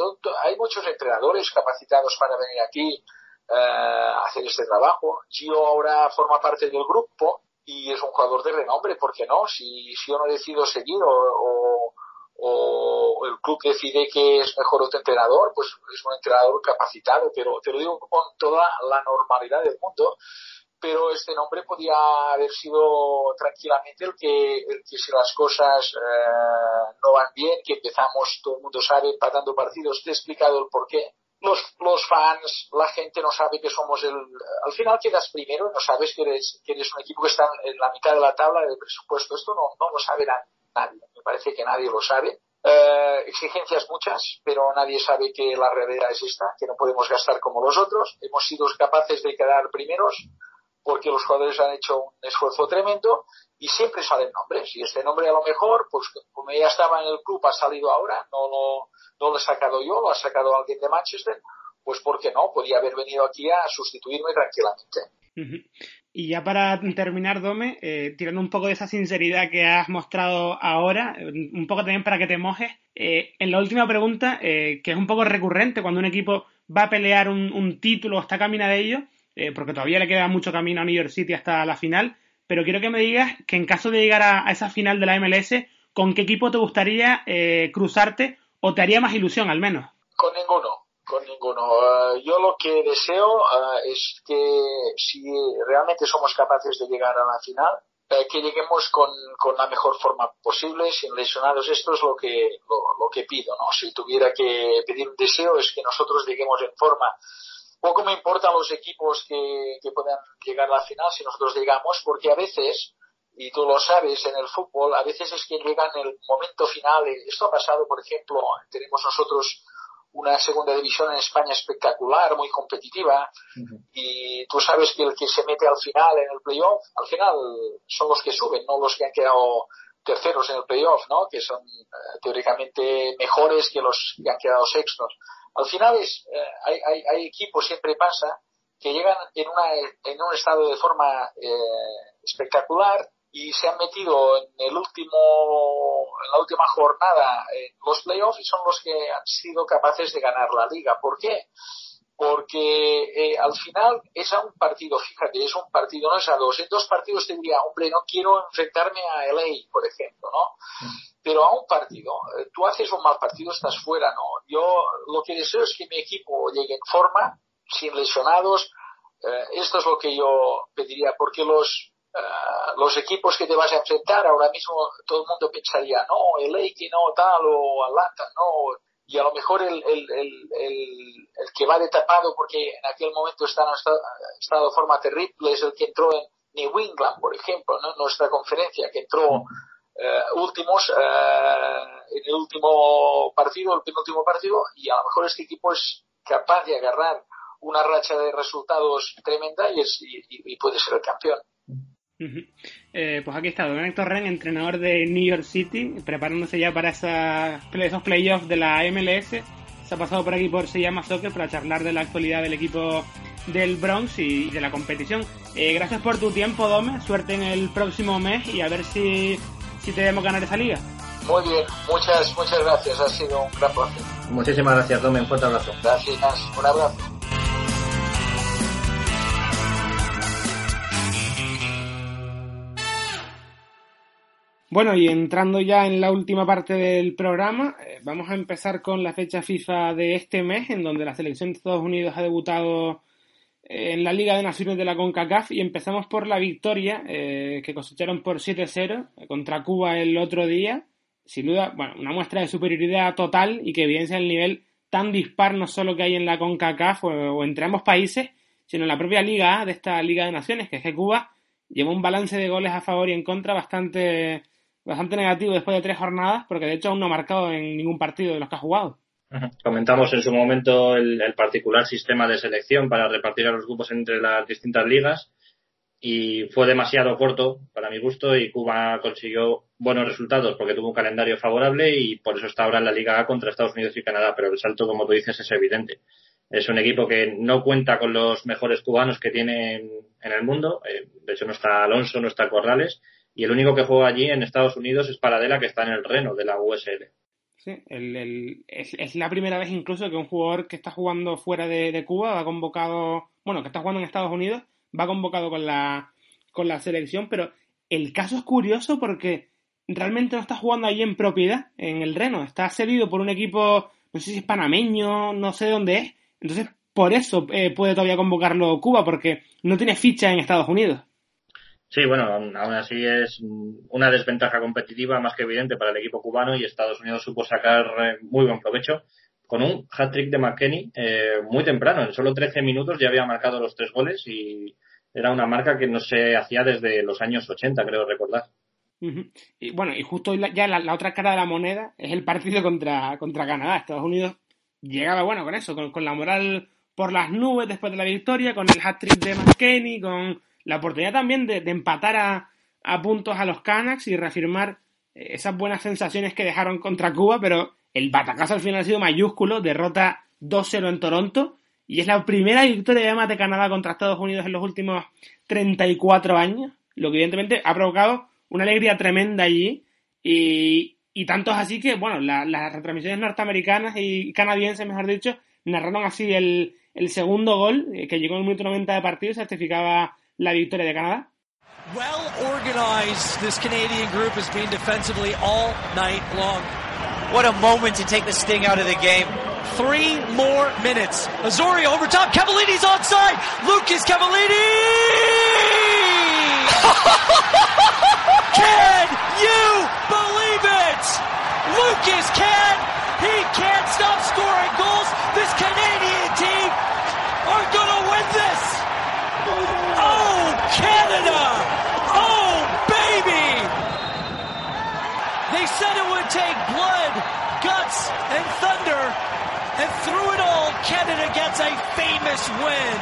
hay muchos entrenadores capacitados para venir aquí eh, a hacer este trabajo. Gio ahora forma parte del grupo y es un jugador de renombre, ¿por qué no? Si, si yo no decido seguir o o el club decide que es mejor otro entrenador, pues es un entrenador capacitado, pero te lo digo con toda la normalidad del mundo. Pero este nombre podía haber sido tranquilamente el que, el que si las cosas eh, no van bien, que empezamos, todo el mundo sabe, empatando partidos, te he explicado el porqué. Los, los fans, la gente no sabe que somos el. Al final quedas primero y no sabes que eres, que eres un equipo que está en la mitad de la tabla del presupuesto. Esto no, no lo sabe nadie. Me parece que nadie lo sabe. Eh, exigencias muchas, pero nadie sabe que la realidad es esta, que no podemos gastar como los otros. Hemos sido capaces de quedar primeros porque los jugadores han hecho un esfuerzo tremendo y siempre salen nombres. Y este nombre a lo mejor, pues como ya estaba en el club, ha salido ahora, no lo, no lo he sacado yo, lo ha sacado alguien de Manchester, pues ¿por qué no? Podría haber venido aquí a sustituirme tranquilamente. Y ya para terminar, Dome, eh, tirando un poco de esa sinceridad que has mostrado ahora, un poco también para que te mojes, eh, en la última pregunta, eh, que es un poco recurrente cuando un equipo va a pelear un, título o está camino de ello, porque todavía le queda mucho camino a New York City hasta la final, pero quiero que me digas que en caso de llegar a, a esa final de la MLS, ¿con qué equipo te gustaría cruzarte o te haría más ilusión al menos? Con ninguno con ninguno. Eh, yo lo que deseo eh, es que si realmente somos capaces de llegar a la final, eh, que lleguemos con, con, la mejor forma posible, sin lesionados. Esto es lo que, lo, que pido, ¿no? Si tuviera que pedir un deseo es que nosotros lleguemos en forma. Poco me importan los equipos que, que puedan llegar a la final si nosotros llegamos, porque a veces, y tú lo sabes en el fútbol, a veces es que llegan el momento final. Esto ha pasado, por ejemplo, tenemos nosotros una segunda división en España espectacular, muy competitiva, y tú sabes que el que se mete al final en el playoff, al final son los que suben, no los que han quedado terceros en el playoff, ¿no? que son eh, teóricamente mejores que los que han quedado sextos. Al final es, eh, hay, hay, hay, equipos, siempre pasa, que llegan en, una, en un estado de forma eh, espectacular y se han metido en el último en la última jornada en los playoffs y son los que han sido capaces de ganar la liga. ¿Por qué? Porque eh, al final es a un partido, fíjate, es un partido, no es a dos. En dos partidos te diría, hombre, no quiero enfrentarme a LA, por ejemplo, ¿no? Pero a un partido, eh, tú haces un mal partido, estás fuera, ¿no? Yo lo que deseo es que mi equipo llegue en forma, sin lesionados. Eh, esto es lo que yo pediría, porque los eh, los equipos que te vas a enfrentar, ahora mismo todo el mundo pensaría, no, el Lake no tal o Atlanta, no, y a lo mejor el, el, el, el, que va de tapado porque en aquel momento está en estado, de forma terrible es el que entró en New England, por ejemplo, en nuestra conferencia, que entró eh, últimos eh, en el último partido, el penúltimo partido, y a lo mejor este equipo es capaz de agarrar una racha de resultados tremenda y, es, y puede ser el campeón. Eh, pues aquí está Don Héctor Ren, entrenador de New York City, preparándose ya para esos playoffs de la MLS. Se ha pasado por aquí por Se llama Soccer para charlar de la actualidad del equipo del Bronx y de la competición. Eh, gracias por tu tiempo, Dome. Suerte en el próximo mes y a ver si, si te debemos ganar esa liga. Muy bien, muchas, muchas gracias. Ha sido un gran placer. Muchísimas gracias, Dome. Un fuerte abrazo. Gracias, un abrazo. Bueno, y entrando ya en la última parte del programa, eh, vamos a empezar con la fecha FIFA de este mes, en donde la selección de Estados Unidos ha debutado eh, en la Liga de Naciones de la CONCACAF y empezamos por la victoria eh, que cosecharon por 7-0 contra Cuba el otro día. sin duda, bueno, una muestra de superioridad total y que evidencia el nivel tan dispar no solo que hay en la CONCACAF o, entre ambos países, sino en la propia Liga A de esta Liga de Naciones, que es que Cuba lleva un balance de goles a favor y en contra bastante, bastante negativo después de tres jornadas, porque de hecho aún no ha marcado en ningún partido de los que ha jugado. Comentamos en su momento el, particular sistema de selección para repartir a los grupos entre las distintas ligas y fue demasiado corto para mi gusto y Cuba consiguió buenos resultados porque tuvo un calendario favorable y por eso está ahora en la Liga A contra Estados Unidos y Canadá, pero el salto, como tú dices, es evidente. Es un equipo que no cuenta con los mejores cubanos que tiene en, el mundo. Eh, de hecho, no está Alonso, no está Corrales. Y el único que juega allí en Estados Unidos es Paradela, que está en el Reno de la USL. Sí, es, la primera vez incluso que un jugador que está jugando fuera de, Cuba va convocado, bueno, que está jugando en Estados Unidos, va convocado con la, con la selección, pero el caso es curioso porque realmente no está jugando allí en propiedad, en el Reno, está cedido por un equipo, no sé si es panameño, no sé dónde es, entonces por eso eh, puede todavía convocarlo Cuba, porque no tiene ficha en Estados Unidos. Sí, bueno, aún así es una desventaja competitiva más que evidente para el equipo cubano y Estados Unidos supo sacar eh, muy buen provecho con un hat-trick de McKenny eh, muy temprano. En solo 13 minutos ya había marcado los tres goles y era una marca que no se hacía desde los años 80, creo recordar. Y bueno, y justo ya la, otra cara de la moneda es el partido contra, contra Canadá. Estados Unidos llegaba, bueno, con eso, con, la moral por las nubes después de la victoria, con el hat-trick de McKenny, con la oportunidad también de, empatar a, puntos a los Canucks y reafirmar eh, esas buenas sensaciones que dejaron contra Cuba, pero el batacazo al final ha sido mayúsculo, derrota 2-0 en Toronto y es la primera victoria además de Canadá contra Estados Unidos en los últimos 34 años, lo que evidentemente ha provocado una alegría tremenda allí y, y tanto es así que, bueno, las retransmisiones norteamericanas y canadienses, mejor dicho, narraron así el, el segundo gol, eh, que llegó en el minuto 90 de partido certificaba la victoria de Canadá. Well organized, this Canadian group has been defensively all night long. What a moment to take the sting out of the game. Three more minutes. Azorio over top. Cavallini's onside. Lucas Cavallini! can you believe it? Lucas can. He can't stop scoring goals. This Canadian team are going to win this. Canada! Oh, baby! They said it would take blood, guts, and thunder, and through it all, Canada gets a famous win.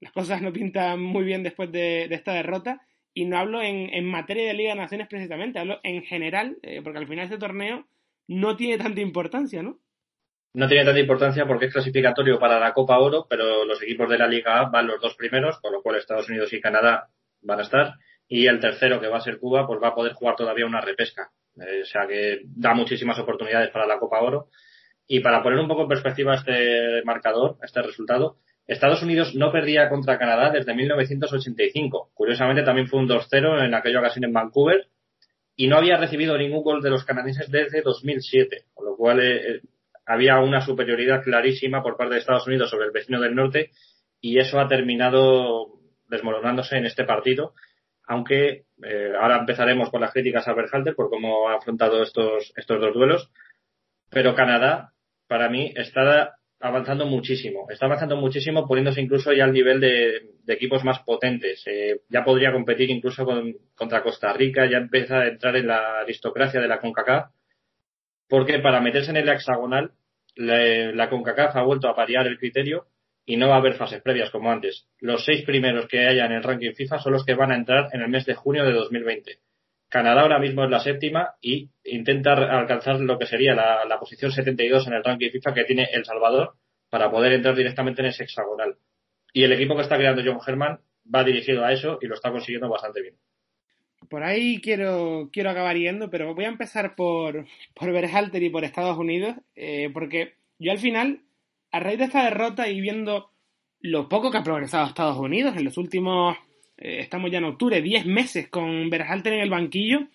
Las cosas no pintan muy bien después de, de esta derrota. Y no hablo en, en, materia de Liga de Naciones precisamente, hablo en general, eh, porque al final este torneo no tiene tanta importancia, ¿no? No tiene tanta importancia porque es clasificatorio para la Copa Oro, pero los equipos de la Liga A van los dos primeros, con lo cual Estados Unidos y Canadá van a estar, y el tercero, que va a ser Cuba, pues va a poder jugar todavía una repesca. Eh, o sea que da muchísimas oportunidades para la Copa Oro. Y para poner un poco en perspectiva este marcador, este resultado, Estados Unidos no perdía contra Canadá desde 1985. Curiosamente también fue un 2-0 en aquella ocasión en Vancouver y no había recibido ningún gol de los canadienses desde 2007, con lo cual eh, había una superioridad clarísima por parte de Estados Unidos sobre el vecino del norte y eso ha terminado desmoronándose en este partido, aunque eh, ahora empezaremos con las críticas a Berhalter por cómo ha afrontado estos, estos dos duelos, pero Canadá, para mí, está avanzando muchísimo, está avanzando muchísimo poniéndose incluso ya al nivel de, equipos más potentes, eh, ya podría competir incluso con, contra Costa Rica, ya empieza a entrar en la aristocracia de la CONCACAF porque para meterse en el hexagonal, la, CONCACAF ha vuelto a parear el criterio y no va a haber fases previas como antes. Los seis primeros que haya en el ranking FIFA son los que van a entrar en el mes de junio de 2020. Canadá ahora mismo es la séptima y intenta alcanzar lo que sería la, la, posición 72 en el ranking FIFA que tiene El Salvador para poder entrar directamente en ese hexagonal. Y el equipo que está creando John Herman va dirigido a eso y lo está consiguiendo bastante bien por ahí quiero, quiero acabar yendo, pero voy a empezar por, por Berhalter y por Estados Unidos, eh, porque yo al final, a raíz de esta derrota y viendo lo poco que ha progresado Estados Unidos en los últimos, eh, estamos ya en octubre, 10 meses con Berhalter en el banquillo,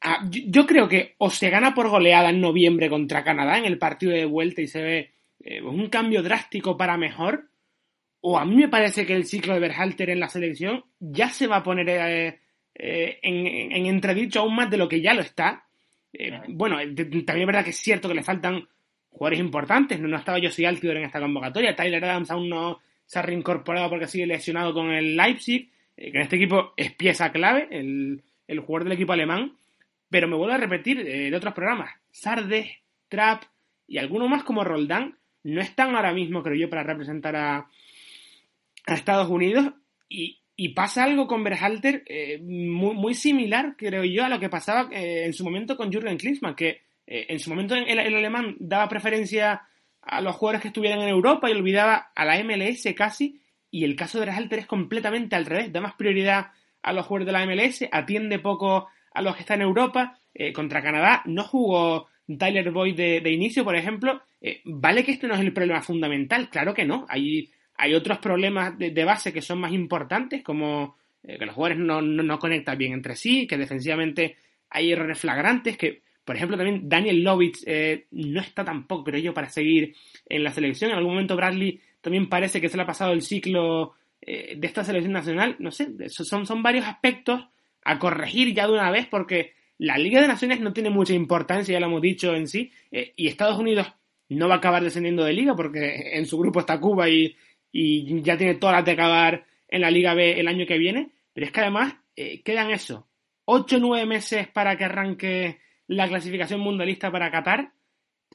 ah, yo, creo que o se gana por goleada en noviembre contra Canadá en el partido de vuelta y se ve eh, un cambio drástico para mejor, o a mí me parece que el ciclo de Berhalter en la selección ya se va a poner eh, en, entredicho aún más de lo que ya lo está. Eh, bueno, también es verdad que es cierto que le faltan jugadores importantes. No, no estaba Josie Altidor en esta convocatoria. Tyler Adams aún no se ha reincorporado porque sigue lesionado con el Leipzig. Eh, que en este equipo es pieza clave, el, el jugador del equipo alemán. Pero me vuelvo a repetir eh, de otros programas. Sardes, Trap y alguno más como Roldán no están ahora mismo, creo yo, para representar a, a Estados Unidos. Y, y pasa algo con Berhalter eh, muy, muy, similar, creo yo, a lo que pasaba eh, en su momento con Jürgen Klinsmann, que eh, en su momento el, el, alemán daba preferencia a los jugadores que estuvieran en Europa y olvidaba a la MLS casi, y el caso de Berhalter es completamente al revés, da más prioridad a los jugadores de la MLS, atiende poco a los que están en Europa, contra Canadá no jugó Tyler Boyd de, de inicio, por ejemplo, vale que este no es el problema fundamental, claro que no, hay otros problemas de, base que son más importantes, como eh, que los jugadores no, no, conectan bien entre sí, que defensivamente hay errores flagrantes, que por ejemplo también Daniel Lovitz eh, no está tampoco, creo yo, para seguir en la selección. En algún momento Bradley también parece que se le ha pasado el ciclo eh, de esta selección nacional. No sé, son, son varios aspectos a corregir ya de una vez porque la Liga de Naciones no tiene mucha importancia, ya lo hemos dicho en sí, y Estados Unidos no va a acabar descendiendo de liga porque en su grupo está Cuba y, y ya tiene todas las de acabar en la Liga B el año que viene. Pero es que además eh, quedan eso, 8 o 9 meses para que arranque la clasificación mundialista para Qatar.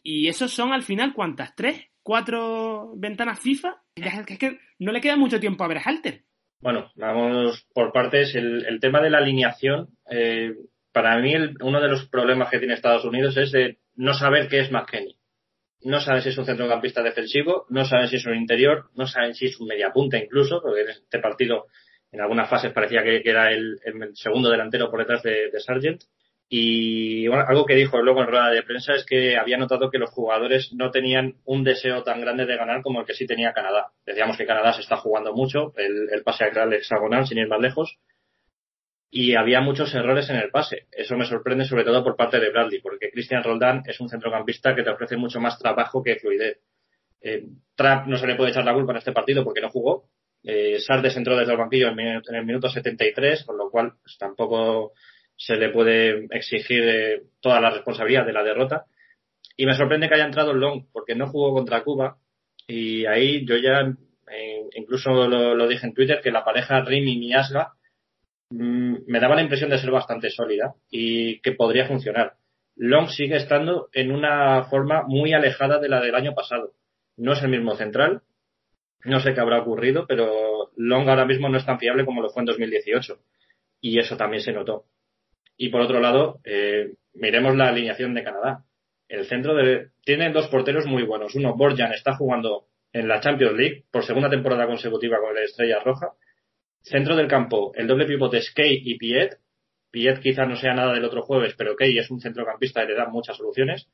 Y esos son al final, ¿cuántas? ¿Tres? ¿Cuatro ventanas FIFA? Es que no le queda mucho tiempo a Berhalter. Bueno, vamos por partes. El, tema de la alineación, eh, para mí uno de los problemas que tiene Estados Unidos es de no saber qué es McKenny no saben si es un centrocampista defensivo, no saben si es un interior, no saben si es un mediapunta incluso, porque en este partido en algunas fases parecía que, era el, segundo delantero por detrás de, de Sargent. Y bueno, algo que dijo luego en rueda de prensa es que había notado que los jugadores no tenían un deseo tan grande de ganar como el que sí tenía Canadá. Decíamos que Canadá se está jugando mucho, el, pase a hexagonal sin ir más lejos, y había muchos errores en el pase. Eso me sorprende sobre todo por parte de Bradley, porque Cristian Roldán es un centrocampista que te ofrece mucho más trabajo que fluidez. Eh, Trapp no se le puede echar la culpa en este partido porque no jugó. Eh, Sardes entró desde el banquillo en, el minuto 73, con lo cual pues, tampoco se le puede exigir eh, toda la responsabilidad de la derrota. Y me sorprende que haya entrado Long, porque no jugó contra Cuba. Y ahí yo ya, incluso lo, lo, dije en Twitter, que la pareja Rimi y Miasga Mm, me daba la impresión de ser bastante sólida y que podría funcionar. Long sigue estando en una forma muy alejada de la del año pasado. No es el mismo central, no sé qué habrá ocurrido, pero Long ahora mismo no es tan fiable como lo fue en 2018 y eso también se notó. Y por otro lado, eh, miremos la alineación de Canadá. El centro de... tiene dos porteros muy buenos. Uno, Borjan, está jugando en la Champions League por segunda temporada consecutiva con la Estrella Roja Centro del campo, el doble pivote es Key y Piet. Piet quizás no sea nada del otro jueves, pero Key es un centrocampista y le da muchas soluciones.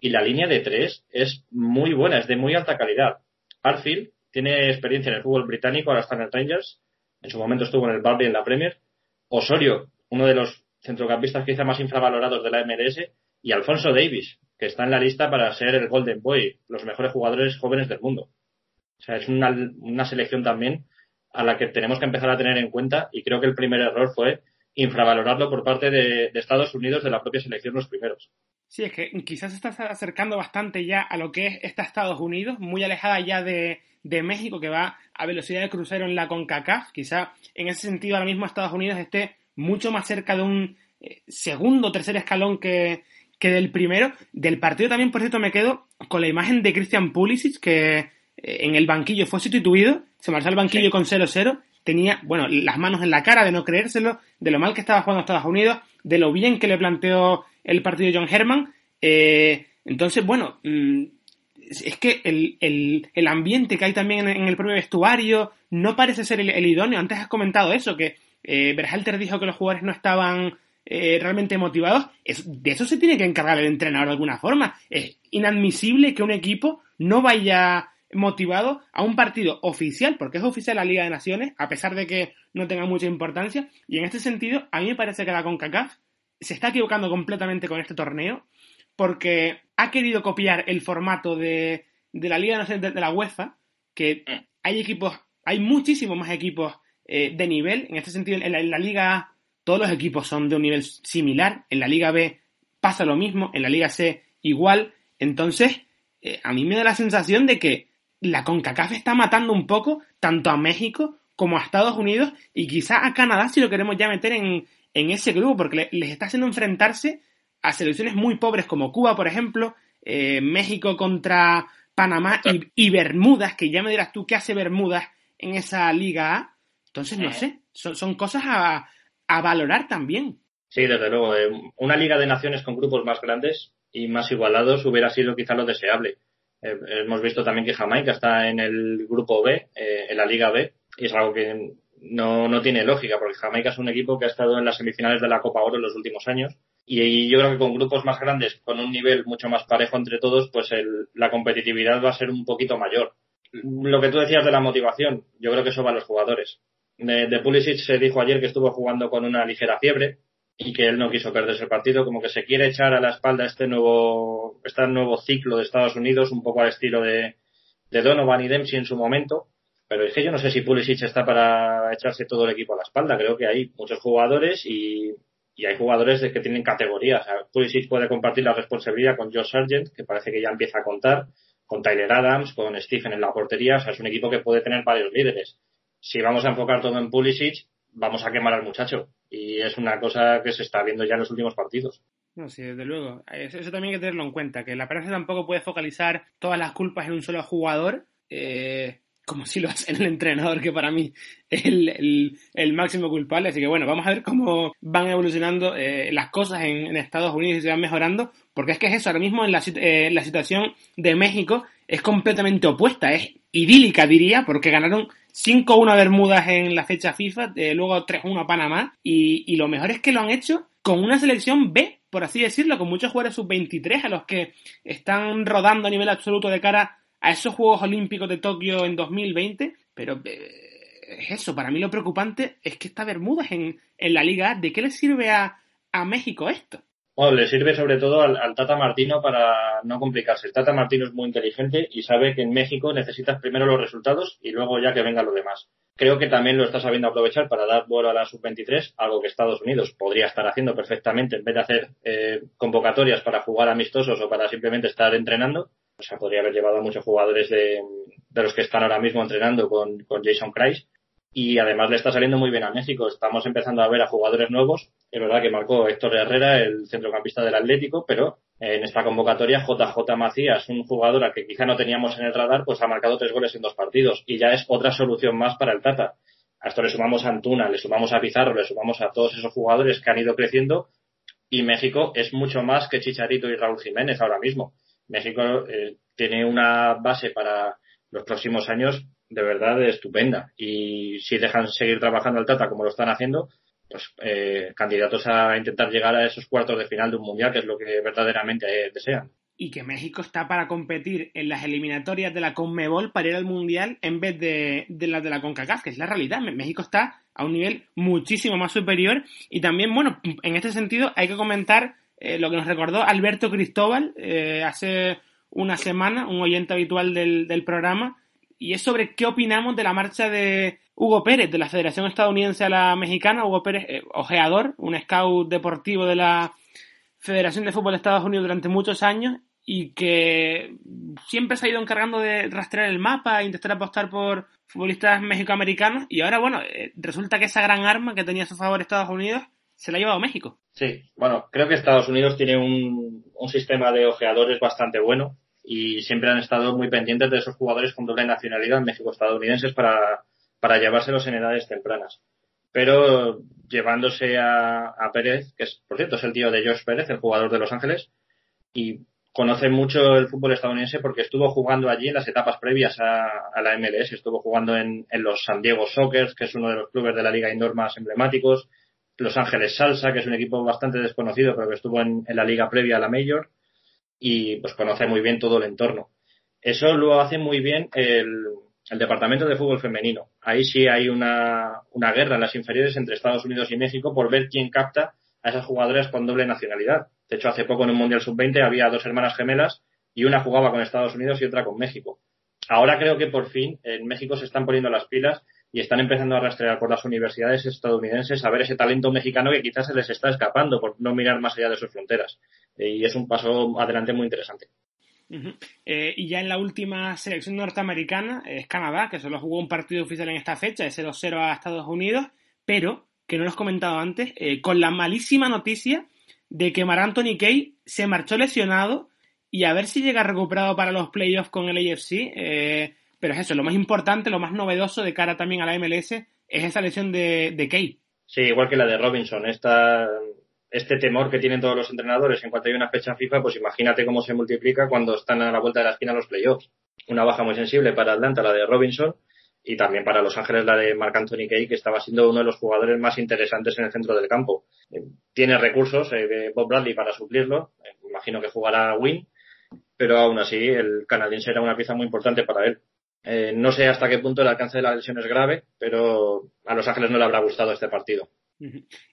Y la línea de tres es muy buena, es de muy alta calidad. Arfield tiene experiencia en el fútbol británico, ahora está en el Rangers. En su momento estuvo en el Burnley en la Premier. Osorio, uno de los centrocampistas quizá más infravalorados de la MLS. Y Alfonso Davis, que está en la lista para ser el Golden Boy, los mejores jugadores jóvenes del mundo. O sea, es una selección también a la que tenemos que empezar a tener en cuenta y creo que el primer error fue infravalorarlo por parte de, Estados Unidos de la propia selección los primeros. Sí, es que quizás se está acercando bastante ya a lo que es esta Estados Unidos, muy alejada ya de, de México, que va a velocidad de crucero en la CONCACAF. Quizá en ese sentido ahora mismo Estados Unidos esté mucho más cerca de un eh, segundo o tercer escalón que, que del primero. Del partido también, por cierto, me quedo con la imagen de Christian Pulisic, que en el banquillo fue sustituido, se marchó al banquillo sí. con 0-0, tenía, bueno, las manos en la cara de no creérselo, de lo mal que estaba jugando Estados Unidos, de lo bien que le planteó el partido John Herman. Eh, entonces, bueno, mmm, es que el, el, el, ambiente que hay también en, el propio vestuario no parece ser el, el idóneo. Antes has comentado eso, que eh, Berhalter dijo que los jugadores no estaban eh, realmente motivados. Es, de eso se tiene que encargar el entrenador de alguna forma. Es inadmisible que un equipo no vaya motivado a un partido oficial, porque es oficial la Liga de Naciones, a pesar de que no tenga mucha importancia. Y en este sentido, a mí me parece que la CONCACAF se está equivocando completamente con este torneo, porque ha querido copiar el formato de, de la Liga de Naciones de, la UEFA, que hay equipos, hay muchísimos más equipos eh, de nivel. En este sentido, en la, en la Liga A todos los equipos son de un nivel similar. En la Liga B pasa lo mismo, en la Liga C igual. Entonces, eh, a mí me da la sensación de que la CONCACAF está matando un poco tanto a México como a Estados Unidos y quizá a Canadá si lo queremos ya meter en, en ese grupo, porque les está haciendo enfrentarse a selecciones muy pobres como Cuba, por ejemplo, eh, México contra Panamá y, Bermudas, que ya me dirás tú qué hace Bermudas en esa Liga A. Entonces, no sé, son, cosas a, a, valorar también. Sí, desde luego. Eh, una Liga de Naciones con grupos más grandes y más igualados hubiera sido quizá lo deseable. Eh, hemos visto también que Jamaica está en el grupo B, en la Liga B, y es algo que no, no tiene lógica, porque Jamaica es un equipo que ha estado en las semifinales de la Copa Oro en los últimos años. Y yo creo que con grupos más grandes, con un nivel mucho más parejo entre todos, pues la competitividad va a ser un poquito mayor. Lo que tú decías de la motivación, yo creo que eso va a los jugadores. De Pulisic se dijo ayer que estuvo jugando con una ligera fiebre y que él no quiso perderse el partido, como que se quiere echar a la espalda este nuevo, este nuevo ciclo de Estados Unidos, un poco al estilo de, de Donovan y Dempsey en su momento, pero es que yo no sé si Pulisic está para echarse todo el equipo a la espalda. Creo que hay muchos jugadores y, hay jugadores que tienen categorías. Pulisic puede compartir la responsabilidad con Joe Sargent, que parece que ya empieza a contar, con Tyler Adams, con Stephen en la portería. O sea, es un equipo que puede tener varios líderes. Si vamos a enfocar todo en Pulisic, vamos a quemar al muchacho. Y es una cosa que se está viendo ya en los últimos partidos. No, sí, desde luego. Eso también hay que tenerlo en cuenta, que la prensa tampoco puede focalizar todas las culpas en un solo jugador. Eh, como si lo hace el entrenador, que para mí es el, máximo culpable. Así que bueno, vamos a ver cómo van evolucionando eh, las cosas en, Estados Unidos y se van mejorando, porque es que es eso, ahora mismo en la, eh, la situación de México es completamente opuesta, es idílica diría, porque ganaron 5-1 a Bermudas en la fecha FIFA, eh, luego 3-1 a Panamá, y, lo mejor es que lo han hecho con una selección B, por así decirlo, con muchos jugadores sub-23 a los que están rodando a nivel absoluto de cara a esos Juegos Olímpicos de Tokio en 2020, pero eh, es eso, para mí lo preocupante es que está Bermudas en, en la Liga ¿De qué le sirve a, a México esto? Bueno, le sirve sobre todo al, Tata Martino para no complicarse. El Tata Martino es muy inteligente y sabe que en México necesitas primero los resultados y luego ya que venga lo demás. Creo que también lo está sabiendo aprovechar para dar vuelo a la sub-23, algo que Estados Unidos podría estar haciendo perfectamente en vez de hacer eh, convocatorias para jugar amistosos o para simplemente estar entrenando o sea, podría haber llevado a muchos jugadores de, los que están ahora mismo entrenando con, con Jason Christ. Y además le está saliendo muy bien a México. Estamos empezando a ver a jugadores nuevos. Es verdad que marcó Héctor Herrera, el centrocampista del Atlético, pero en esta convocatoria JJ Macías, un jugador al que quizá no teníamos en el radar, pues ha marcado tres goles en dos partidos. Y ya es otra solución más para el Tata. A esto le sumamos a Antuna, le sumamos a Pizarro, le sumamos a todos esos jugadores que han ido creciendo. Y México es mucho más que Chicharito y Raúl Jiménez ahora mismo. México eh, tiene una base para los próximos años de verdad estupenda. Y si dejan seguir trabajando al Tata como lo están haciendo, pues eh, candidatos a intentar llegar a esos cuartos de final de un mundial, que es lo que verdaderamente eh, desean. Y que México está para competir en las eliminatorias de la Conmebol para ir al mundial en vez de, de las de la CONCACAF, que es la realidad. México está a un nivel muchísimo más superior. Y también, bueno, en este sentido hay que comentar eh, lo que nos recordó Alberto Cristóbal eh, hace una semana, un oyente habitual del, del, programa, y es sobre qué opinamos de la marcha de Hugo Pérez, de la Federación Estadounidense a la Mexicana, Hugo Pérez, eh, ojeador, un scout deportivo de la Federación de Fútbol de Estados Unidos durante muchos años y que siempre se ha ido encargando de rastrear el mapa e intentar apostar por futbolistas mexicoamericanos. Y ahora, bueno, resulta que esa gran arma que tenía a su favor Estados Unidos se la ha llevado México. Sí, bueno, creo que Estados Unidos tiene un sistema de ojeadores bastante bueno y siempre han estado muy pendientes de esos jugadores con doble nacionalidad México-estadounidenses para, para llevárselos en edades tempranas. Pero llevándose a, a, Pérez, que es, por cierto, es el tío de Josh Pérez, el jugador de Los Ángeles, y conoce mucho el fútbol estadounidense porque estuvo jugando allí en las etapas previas a, a la MLS, estuvo jugando en, en, los San Diego Sockers, que es uno de los clubes de la liga indoor más emblemáticos, los Ángeles Salsa, que es un equipo bastante desconocido, pero que estuvo en, la liga previa a la Major y pues conoce muy bien todo el entorno. Eso lo hace muy bien el, departamento de fútbol femenino. Ahí sí hay una, una guerra en las inferiores entre Estados Unidos y México por ver quién capta a esas jugadoras con doble nacionalidad. De hecho, hace poco en un Mundial Sub-20 había dos hermanas gemelas y una jugaba con Estados Unidos y otra con México. Ahora creo que por fin en México se están poniendo las pilas y están empezando a rastrear por las universidades estadounidenses a ver ese talento mexicano que quizás se les está escapando por no mirar más allá de sus fronteras. y es un paso adelante muy interesante. Eh, y ya en la última selección norteamericana es Canadá, que solo jugó un partido oficial en esta fecha, ese 2-0 a Estados Unidos, pero, que no lo he comentado antes, eh, con la malísima noticia de que Mar Anthony Kay se marchó lesionado y a ver si llega recuperado para los playoffs con el AFC. Eh, pero es eso, lo más importante, lo más novedoso de cara también a la MLS es esa lesión de, de Kay. Sí, igual que la de Robinson. Esta, este temor que tienen todos los entrenadores en cuanto hay una fecha FIFA, pues imagínate cómo se multiplica cuando están a la vuelta de la esquina los playoffs. Una baja muy sensible para Atlanta, la de Robinson, y también para Los Ángeles la de Marc Anthony Kay, que estaba siendo uno de los jugadores más interesantes en el centro del campo. Eh, tiene recursos eh, Bob Bradley para suplirlo, eh, imagino que jugará Win, pero aún así el canadiense era una pieza muy importante para él. No sé hasta qué punto el alcance de la lesión es grave, pero a Los Ángeles no le habrá gustado este partido.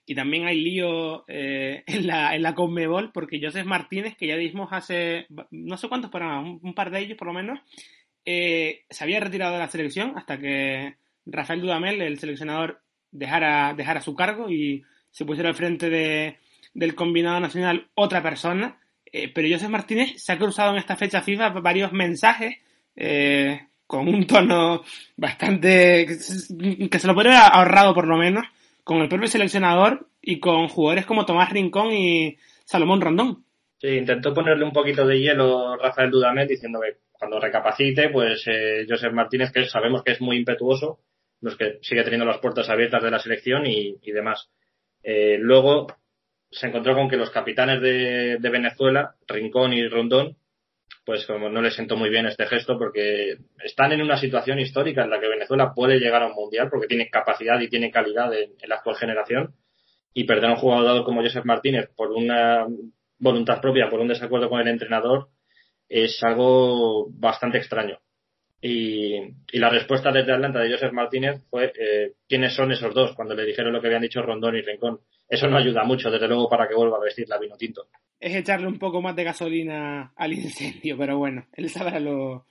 Y también hay lío eh, en, la, en la Conmebol, porque Joseph Martínez, que ya dijimos hace no sé cuántos programas, un, par de ellos por lo menos, eh, se había retirado de la selección hasta que Rafael Dudamel, el seleccionador, dejara, dejara su cargo y se pusiera al frente de, del combinado nacional otra persona. Eh, pero Joseph Martínez se ha cruzado en esta fecha FIFA varios mensajes con un tono bastante que se lo podría haber ahorrado por lo menos con el propio seleccionador y con jugadores como Tomás Rincón y Salomón Rondón. Sí, intentó ponerle un poquito de hielo Rafael Dudamel diciendo que cuando recapacite, pues eh, Martínez, que sabemos que es muy impetuoso, los que sigue teniendo las puertas abiertas de la selección y, demás. Eh, luego se encontró con que los capitanes de Venezuela, Rincón y Rondón, pues como no le sentó muy bien este gesto porque están en una situación histórica en la que Venezuela puede llegar a un mundial porque tiene capacidad y tiene calidad en, la actual generación y perder a un jugador como Joseph Martínez por una voluntad propia, por un desacuerdo con el entrenador, es algo bastante extraño. Y, la respuesta desde Atlanta de Joseph Martínez fue eh, quiénes son esos dos cuando le dijeron lo que habían dicho Rondón y Rincón. Eso no ayuda mucho, desde luego, para que vuelva a vestir la vino tinto es echarle un poco más de gasolina al incendio, pero bueno, él sabrá lo,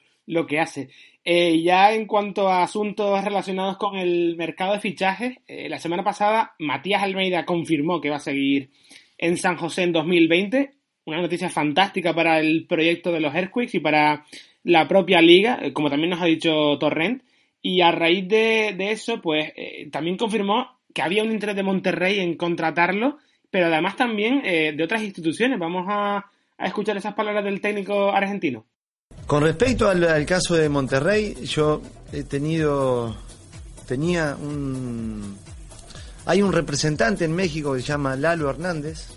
que hace. Eh, ya en cuanto a asuntos relacionados con el mercado de fichajes, eh, la semana pasada Matías Almeida confirmó que va a seguir en San José en 2020. Una noticia fantástica para el proyecto de los Earthquakes y para la propia liga, eh, como también nos ha dicho Torrent. Y a raíz de, eso, pues también confirmó que había un interés de Monterrey en contratarlo pero además también eh, de otras instituciones. Vamos a, escuchar esas palabras del técnico argentino. Con respecto al, caso de Monterrey, yo he tenido, tenía un, hay un representante en México que se llama Lalo Hernández.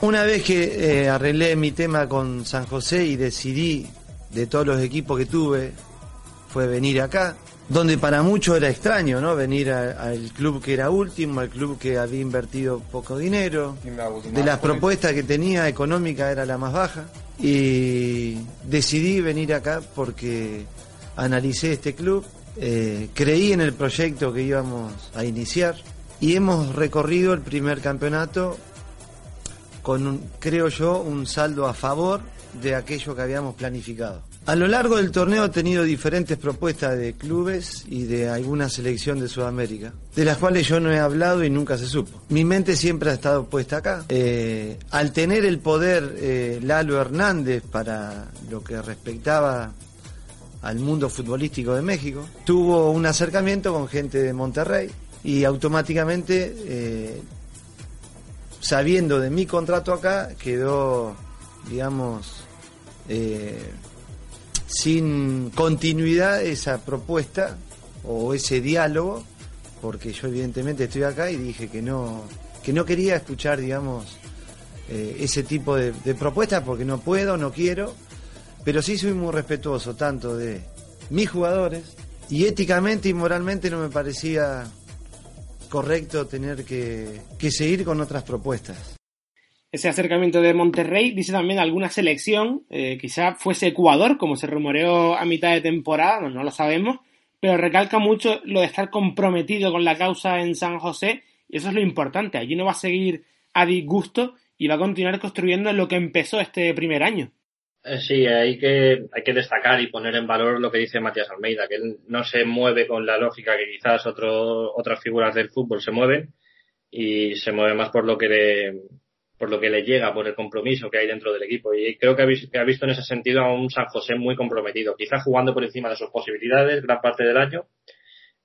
Una vez que eh, arreglé mi tema con San José y decidí de todos los equipos que tuve, fue venir acá donde para muchos era extraño, ¿no? Venir al club que era último, al club que había invertido poco dinero, de las propuestas que tenía económica era la más baja y decidí venir acá porque analicé este club, eh, creí en el proyecto que íbamos a iniciar y hemos recorrido el primer campeonato con, creo yo, un saldo a favor de aquello que habíamos planificado. A lo largo del torneo he tenido diferentes propuestas de clubes y de alguna selección de Sudamérica, de las cuales yo no he hablado y nunca se supo. Mi mente siempre ha estado puesta acá. Eh, al tener el poder eh, Lalo Hernández para lo que respectaba al mundo futbolístico de México, tuvo un acercamiento con gente de Monterrey y automáticamente, eh, sabiendo de mi contrato acá, quedó, digamos, sin continuidad esa propuesta o ese diálogo, porque yo evidentemente estoy acá y dije que no, que no quería escuchar, digamos, eh, ese tipo de, de propuestas porque no puedo, no quiero, pero sí soy muy respetuoso tanto de mis jugadores y éticamente y moralmente no me parecía correcto tener que, que seguir con otras propuestas ese acercamiento de Monterrey. Dice también alguna selección, eh, quizá fuese Ecuador, como se rumoreó a mitad de temporada, no, lo sabemos, pero recalca mucho lo de estar comprometido con la causa en San José, y eso es lo importante. Allí no va a seguir a disgusto y va a continuar construyendo lo que empezó este primer año. Eh, sí, hay que, hay que destacar y poner en valor lo que dice Matías Almeida, que él no se mueve con la lógica que quizás otro, otras figuras del fútbol se mueven y se mueve más por lo que le, por lo que le llega, por el compromiso que hay dentro del equipo. Y creo que ha, visto, en ese sentido a un San José muy comprometido, quizás jugando por encima de sus posibilidades gran parte del año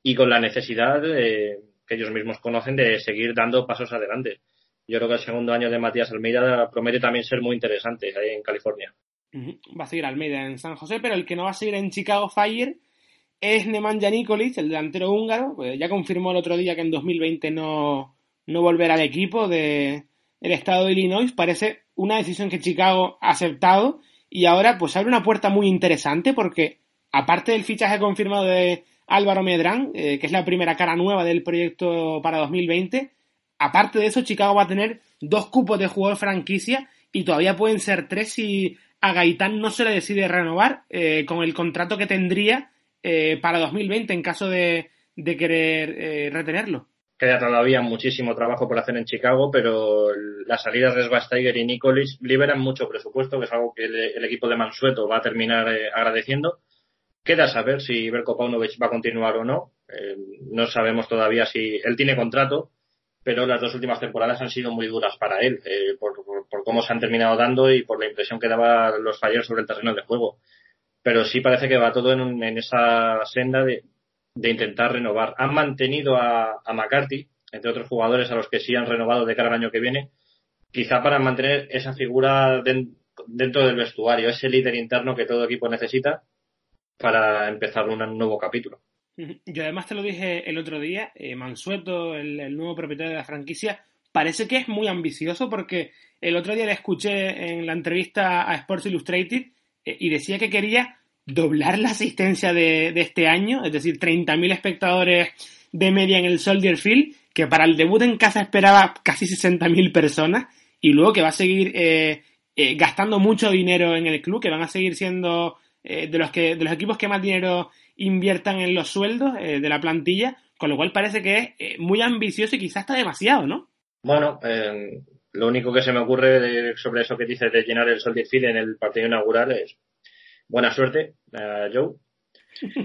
y con la necesidad que ellos mismos conocen de seguir dando pasos adelante. Yo creo que el segundo año de Matías Almeida promete también ser muy interesante ahí en California. Va a seguir Almeida en San José, pero el que no va a seguir en Chicago Fire es Nemanja Nikolic, el delantero húngaro. Pues ya confirmó el otro día que en 2020 no, no volverá al equipo del el estado de Illinois. Parece una decisión que Chicago ha aceptado y ahora pues abre una puerta muy interesante porque aparte del fichaje confirmado de Álvaro Medrán, eh, que es la primera cara nueva del proyecto para 2020, aparte de eso Chicago va a tener dos cupos de jugador franquicia y todavía pueden ser tres si a Gaitán no se le decide renovar eh, con el contrato que tendría eh, para 2020 en caso de, querer eh, retenerlo. Queda todavía muchísimo trabajo por hacer en Chicago, pero las salidas de Svasteiger y Nicolis liberan mucho presupuesto, que es algo que el, equipo de Mansueto va a terminar agradeciendo. Queda saber si Berko Paunovic va a continuar o no. no sabemos todavía si él tiene contrato, pero las dos últimas temporadas han sido muy duras para él, eh, por, cómo se han terminado dando y por la impresión que daban los fallos sobre el terreno de juego. Pero sí parece que va todo en, esa senda de, intentar renovar. Han mantenido a, McCarthy, entre otros jugadores a los que sí han renovado de cara al año que viene, quizá para mantener esa figura dentro del vestuario, ese líder interno que todo equipo necesita para empezar un nuevo capítulo. Yo además te lo dije el otro día, eh, Mansueto, el, nuevo propietario de la franquicia, parece que es muy ambicioso porque el otro día le escuché en la entrevista a Sports Illustrated eh, y decía que quería doblar la asistencia de, este año, es decir, 30.000 espectadores de media en el Soldier Field, que para el debut en casa esperaba casi 60.000 personas y luego que va a seguir eh, gastando mucho dinero en el club, que van a seguir siendo de los que de los equipos que más dinero inviertan en los sueldos eh, de la plantilla, con lo cual parece que es eh, muy ambicioso y quizás está demasiado, ¿no? Bueno, eh, lo único que se me ocurre sobre eso que dices de llenar el Soldier Field en el partido inaugural es buena suerte, Joe,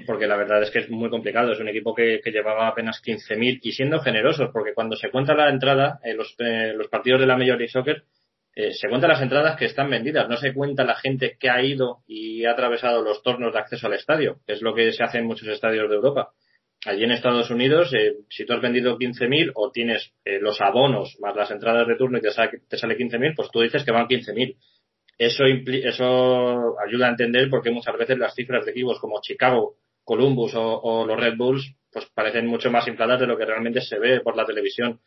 porque la verdad es que es muy complicado. Es un equipo que, llevaba apenas 15.000 y siendo generosos, porque cuando se cuenta la entrada en los, los partidos de la Major League Soccer, eh, se cuentan las entradas que están vendidas, no se cuenta la gente que ha ido y ha atravesado los tornos de acceso al estadio, que es lo que se hace en muchos estadios de Europa. Allí en Estados Unidos, eh, si tú has vendido 15.000 o tienes eh, los abonos más las entradas de turno y te sale, te sale 15.000, pues tú dices que van 15.000. Eso, eso ayuda a entender por qué muchas veces las cifras de equipos como Chicago, Columbus o, o los Red Bulls pues parecen mucho más infladas de lo que realmente se ve por la televisión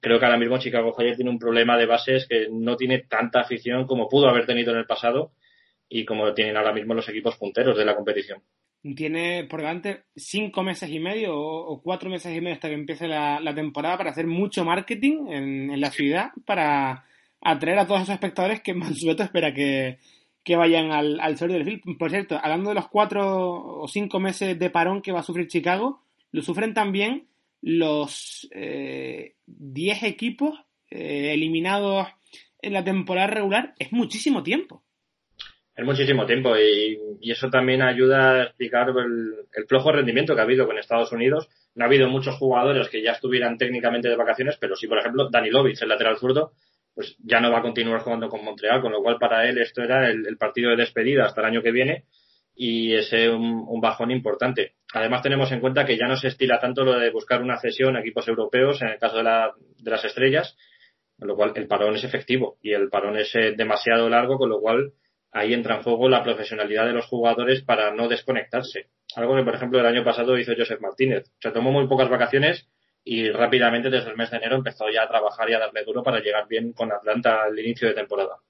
creo que ahora mismo Chicago Fire tiene un problema de bases que no tiene tanta afición como pudo haber tenido en el pasado y como tienen ahora mismo los equipos punteros de la competición. Tiene por delante cinco meses y medio o, cuatro meses y medio hasta que empiece la, temporada para hacer mucho marketing en, la ciudad para atraer a todos esos espectadores que Mansueto espera que, vayan al, al del film. Por cierto, hablando de los cuatro o cinco meses de parón que va a sufrir Chicago, lo sufren también los 10 eh, equipos eh, eliminados en la temporada regular es muchísimo tiempo. Es muchísimo tiempo y, eso también ayuda a explicar el, flojo rendimiento que ha habido con Estados Unidos. No ha habido muchos jugadores que ya estuvieran técnicamente de vacaciones, pero sí, por ejemplo, Danilovic, el lateral zurdo, pues ya no va a continuar jugando con Montreal, con lo cual para él esto era el partido de despedida hasta el año que viene y ese un, un, bajón importante. Además tenemos en cuenta que ya no se estila tanto lo de buscar una cesión a equipos europeos en el caso de, la, de las estrellas, con lo cual el parón es efectivo y el parón es eh, demasiado largo, con lo cual ahí entra en juego la profesionalidad de los jugadores para no desconectarse. Algo que, por ejemplo, el año pasado hizo Joseph Martínez. Se tomó muy pocas vacaciones y rápidamente desde el mes de enero empezó ya a trabajar y a darle duro para llegar bien con Atlanta al inicio de temporada.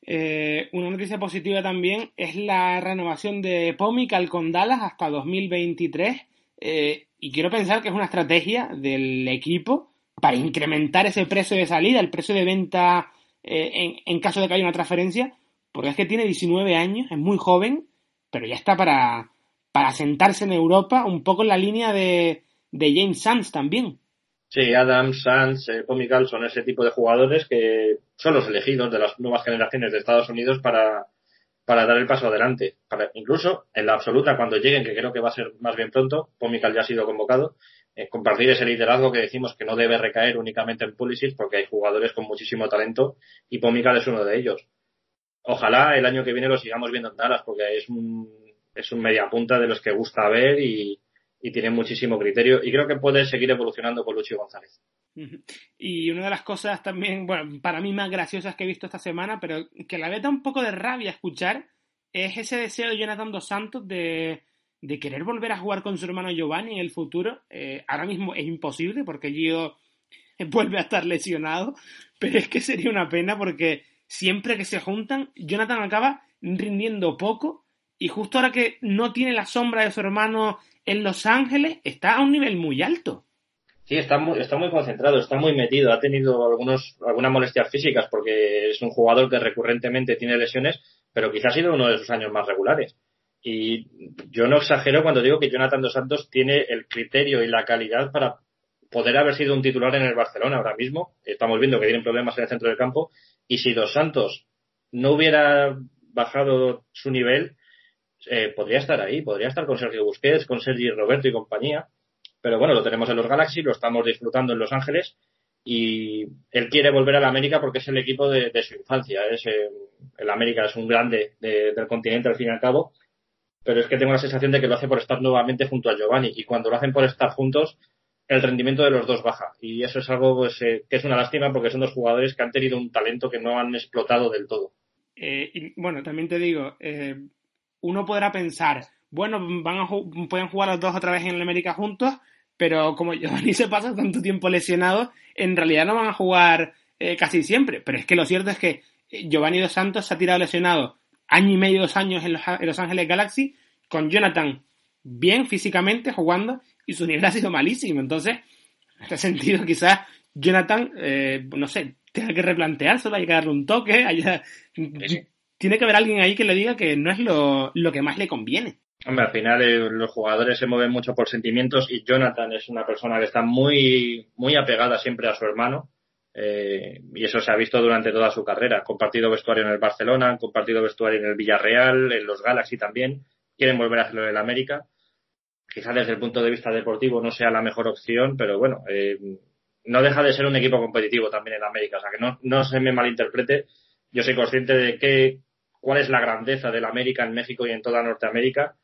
Eh, una noticia positiva también es la renovación de Pomical con Dallas hasta 2023 eh, y quiero pensar que es una estrategia del equipo para incrementar ese precio de salida, el precio de venta eh, en, caso de que haya una transferencia, porque es que tiene 19 años, es muy joven, pero ya está para, para sentarse en Europa un poco en la línea de, de James Sands también. Sí, Adam, Sanz, eh, Comical son ese tipo de jugadores que son los elegidos de las nuevas generaciones de Estados Unidos para, para dar el paso adelante. Incluso en la absoluta, cuando lleguen, que creo que va a ser más bien pronto, Pomical ya ha sido convocado, eh, compartir ese liderazgo que decimos que no debe recaer únicamente en Pulisic porque hay jugadores con muchísimo talento y Pomical es uno de ellos. Ojalá el año que viene lo sigamos viendo en Dallas porque es un, es un media punta de los que gusta ver y, y tiene muchísimo criterio y creo que puede seguir evolucionando con Lucho González. Y una de las cosas también, bueno, para mí más graciosas que he visto esta semana, pero que la da un poco de rabia escuchar, es ese deseo de Jonathan Dos Santos de, de querer volver a jugar con su hermano Giovanni en el futuro. Eh, ahora mismo es imposible porque Gio vuelve a estar lesionado, pero es que sería una pena porque siempre que se juntan, Jonathan acaba rindiendo poco y justo ahora que no tiene la sombra de su hermano en Los Ángeles, está a un nivel muy alto. Sí, está muy, está muy concentrado, está muy metido. Ha tenido algunos, algunas molestias físicas porque es un jugador que recurrentemente tiene lesiones, pero quizás ha sido uno de sus años más regulares. Y yo no exagero cuando digo que Jonathan Dos Santos tiene el criterio y la calidad para poder haber sido un titular en el Barcelona ahora mismo. Estamos viendo que tienen problemas en el centro del campo. Y si Dos Santos no hubiera bajado su nivel, eh, podría estar ahí, podría estar con Sergio Busquets, con Sergi Roberto y compañía pero bueno, lo tenemos en los Galaxy, lo estamos disfrutando en Los Ángeles y él quiere volver a la América porque es el equipo de, su infancia. Es, eh, el América es un grande del continente al fin y al cabo, pero es que tengo la sensación de que lo hace por estar nuevamente junto a Giovanni y cuando lo hacen por estar juntos, el rendimiento de los dos baja y eso es algo pues, eh, que es una lástima porque son dos jugadores que han tenido un talento que no han explotado del todo. Bueno, también te digo, uno podrá pensar, bueno, van a pueden jugar los dos otra vez en el América juntos, pero como Giovanni se pasa tanto tiempo lesionado, en realidad no van a jugar eh, casi siempre. Pero es que lo cierto es que eh, Giovanni Dos Santos se ha tirado lesionado año y medio, dos años en Los, Ángeles Galaxy, con Jonathan bien físicamente jugando y su nivel ha sido malísimo. Entonces, en este sentido, quizás Jonathan, eh, no sé, tenga que replanteárselo, hay que darle un toque, tiene que haber alguien ahí que le diga que no es lo que más le conviene. Hombre, al final eh, los jugadores se mueven mucho por sentimientos y Jonathan es una persona que está muy, muy apegada siempre a su hermano. Eh, y eso se ha visto durante toda su carrera. Compartido vestuario en el Barcelona, compartido vestuario en el Villarreal, en los Galaxy también. Quieren volver a hacerlo en el América. Quizá desde el punto de vista deportivo no sea la mejor opción, pero bueno, eh, no deja de ser un equipo competitivo también en América. O sea, que no, no se me malinterprete. Yo soy consciente de que, cuál es la grandeza del América en México y en toda Norteamérica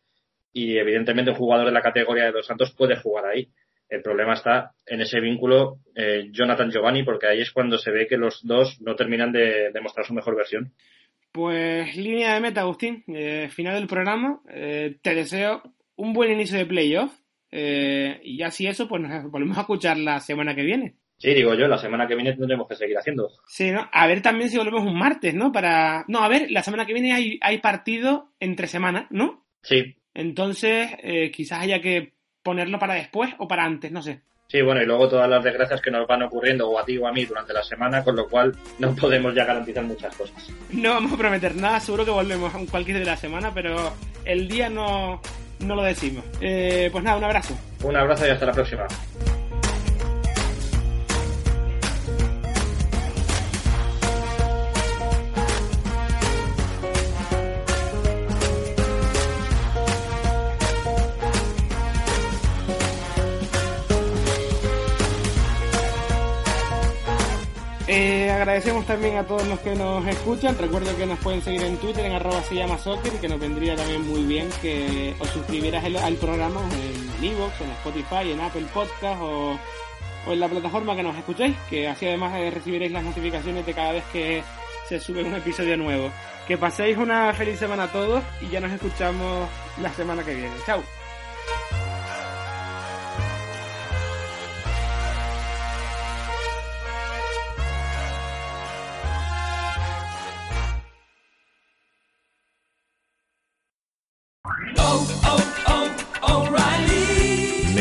y evidentemente un jugador de la categoría de Dos Santos puede jugar ahí. El problema está en ese vínculo eh, Jonathan Giovanni, porque ahí es cuando se ve que los dos no terminan de demostrar su mejor versión. Pues línea de meta, Agustín. Eh, final del programa. Eh, te deseo un buen inicio de playoff. y así eso, pues nos volvemos a escuchar la semana que viene. Sí, digo yo, la semana que viene tendremos que seguir haciendo. Sí, ¿no? A ver también si volvemos un martes, ¿no? Para... No, a ver, la semana que viene hay, hay partido entre semanas, ¿no? Sí, entonces, eh, quizás haya que ponerlo para después o para antes, no sé. Sí, bueno, y luego todas las desgracias que nos van ocurriendo, o a ti o a mí, durante la semana, con lo cual no podemos ya garantizar muchas cosas. No vamos a prometer nada, seguro que volvemos a cualquier de la semana, pero el día no, no lo decimos. Eh, pues nada, un abrazo. Un abrazo y hasta la próxima. Agradecemos también a todos los que nos escuchan. Recuerdo que nos pueden seguir en Twitter en arroba se llama soccer y que nos vendría también muy bien que os suscribieras al programa en Evox, en Spotify, en Apple Podcast o, en la plataforma que nos escuchéis, que así además eh, recibiréis las notificaciones de cada vez que se sube un episodio nuevo. Que paséis una feliz semana a todos y ya nos escuchamos la semana que viene. Chao.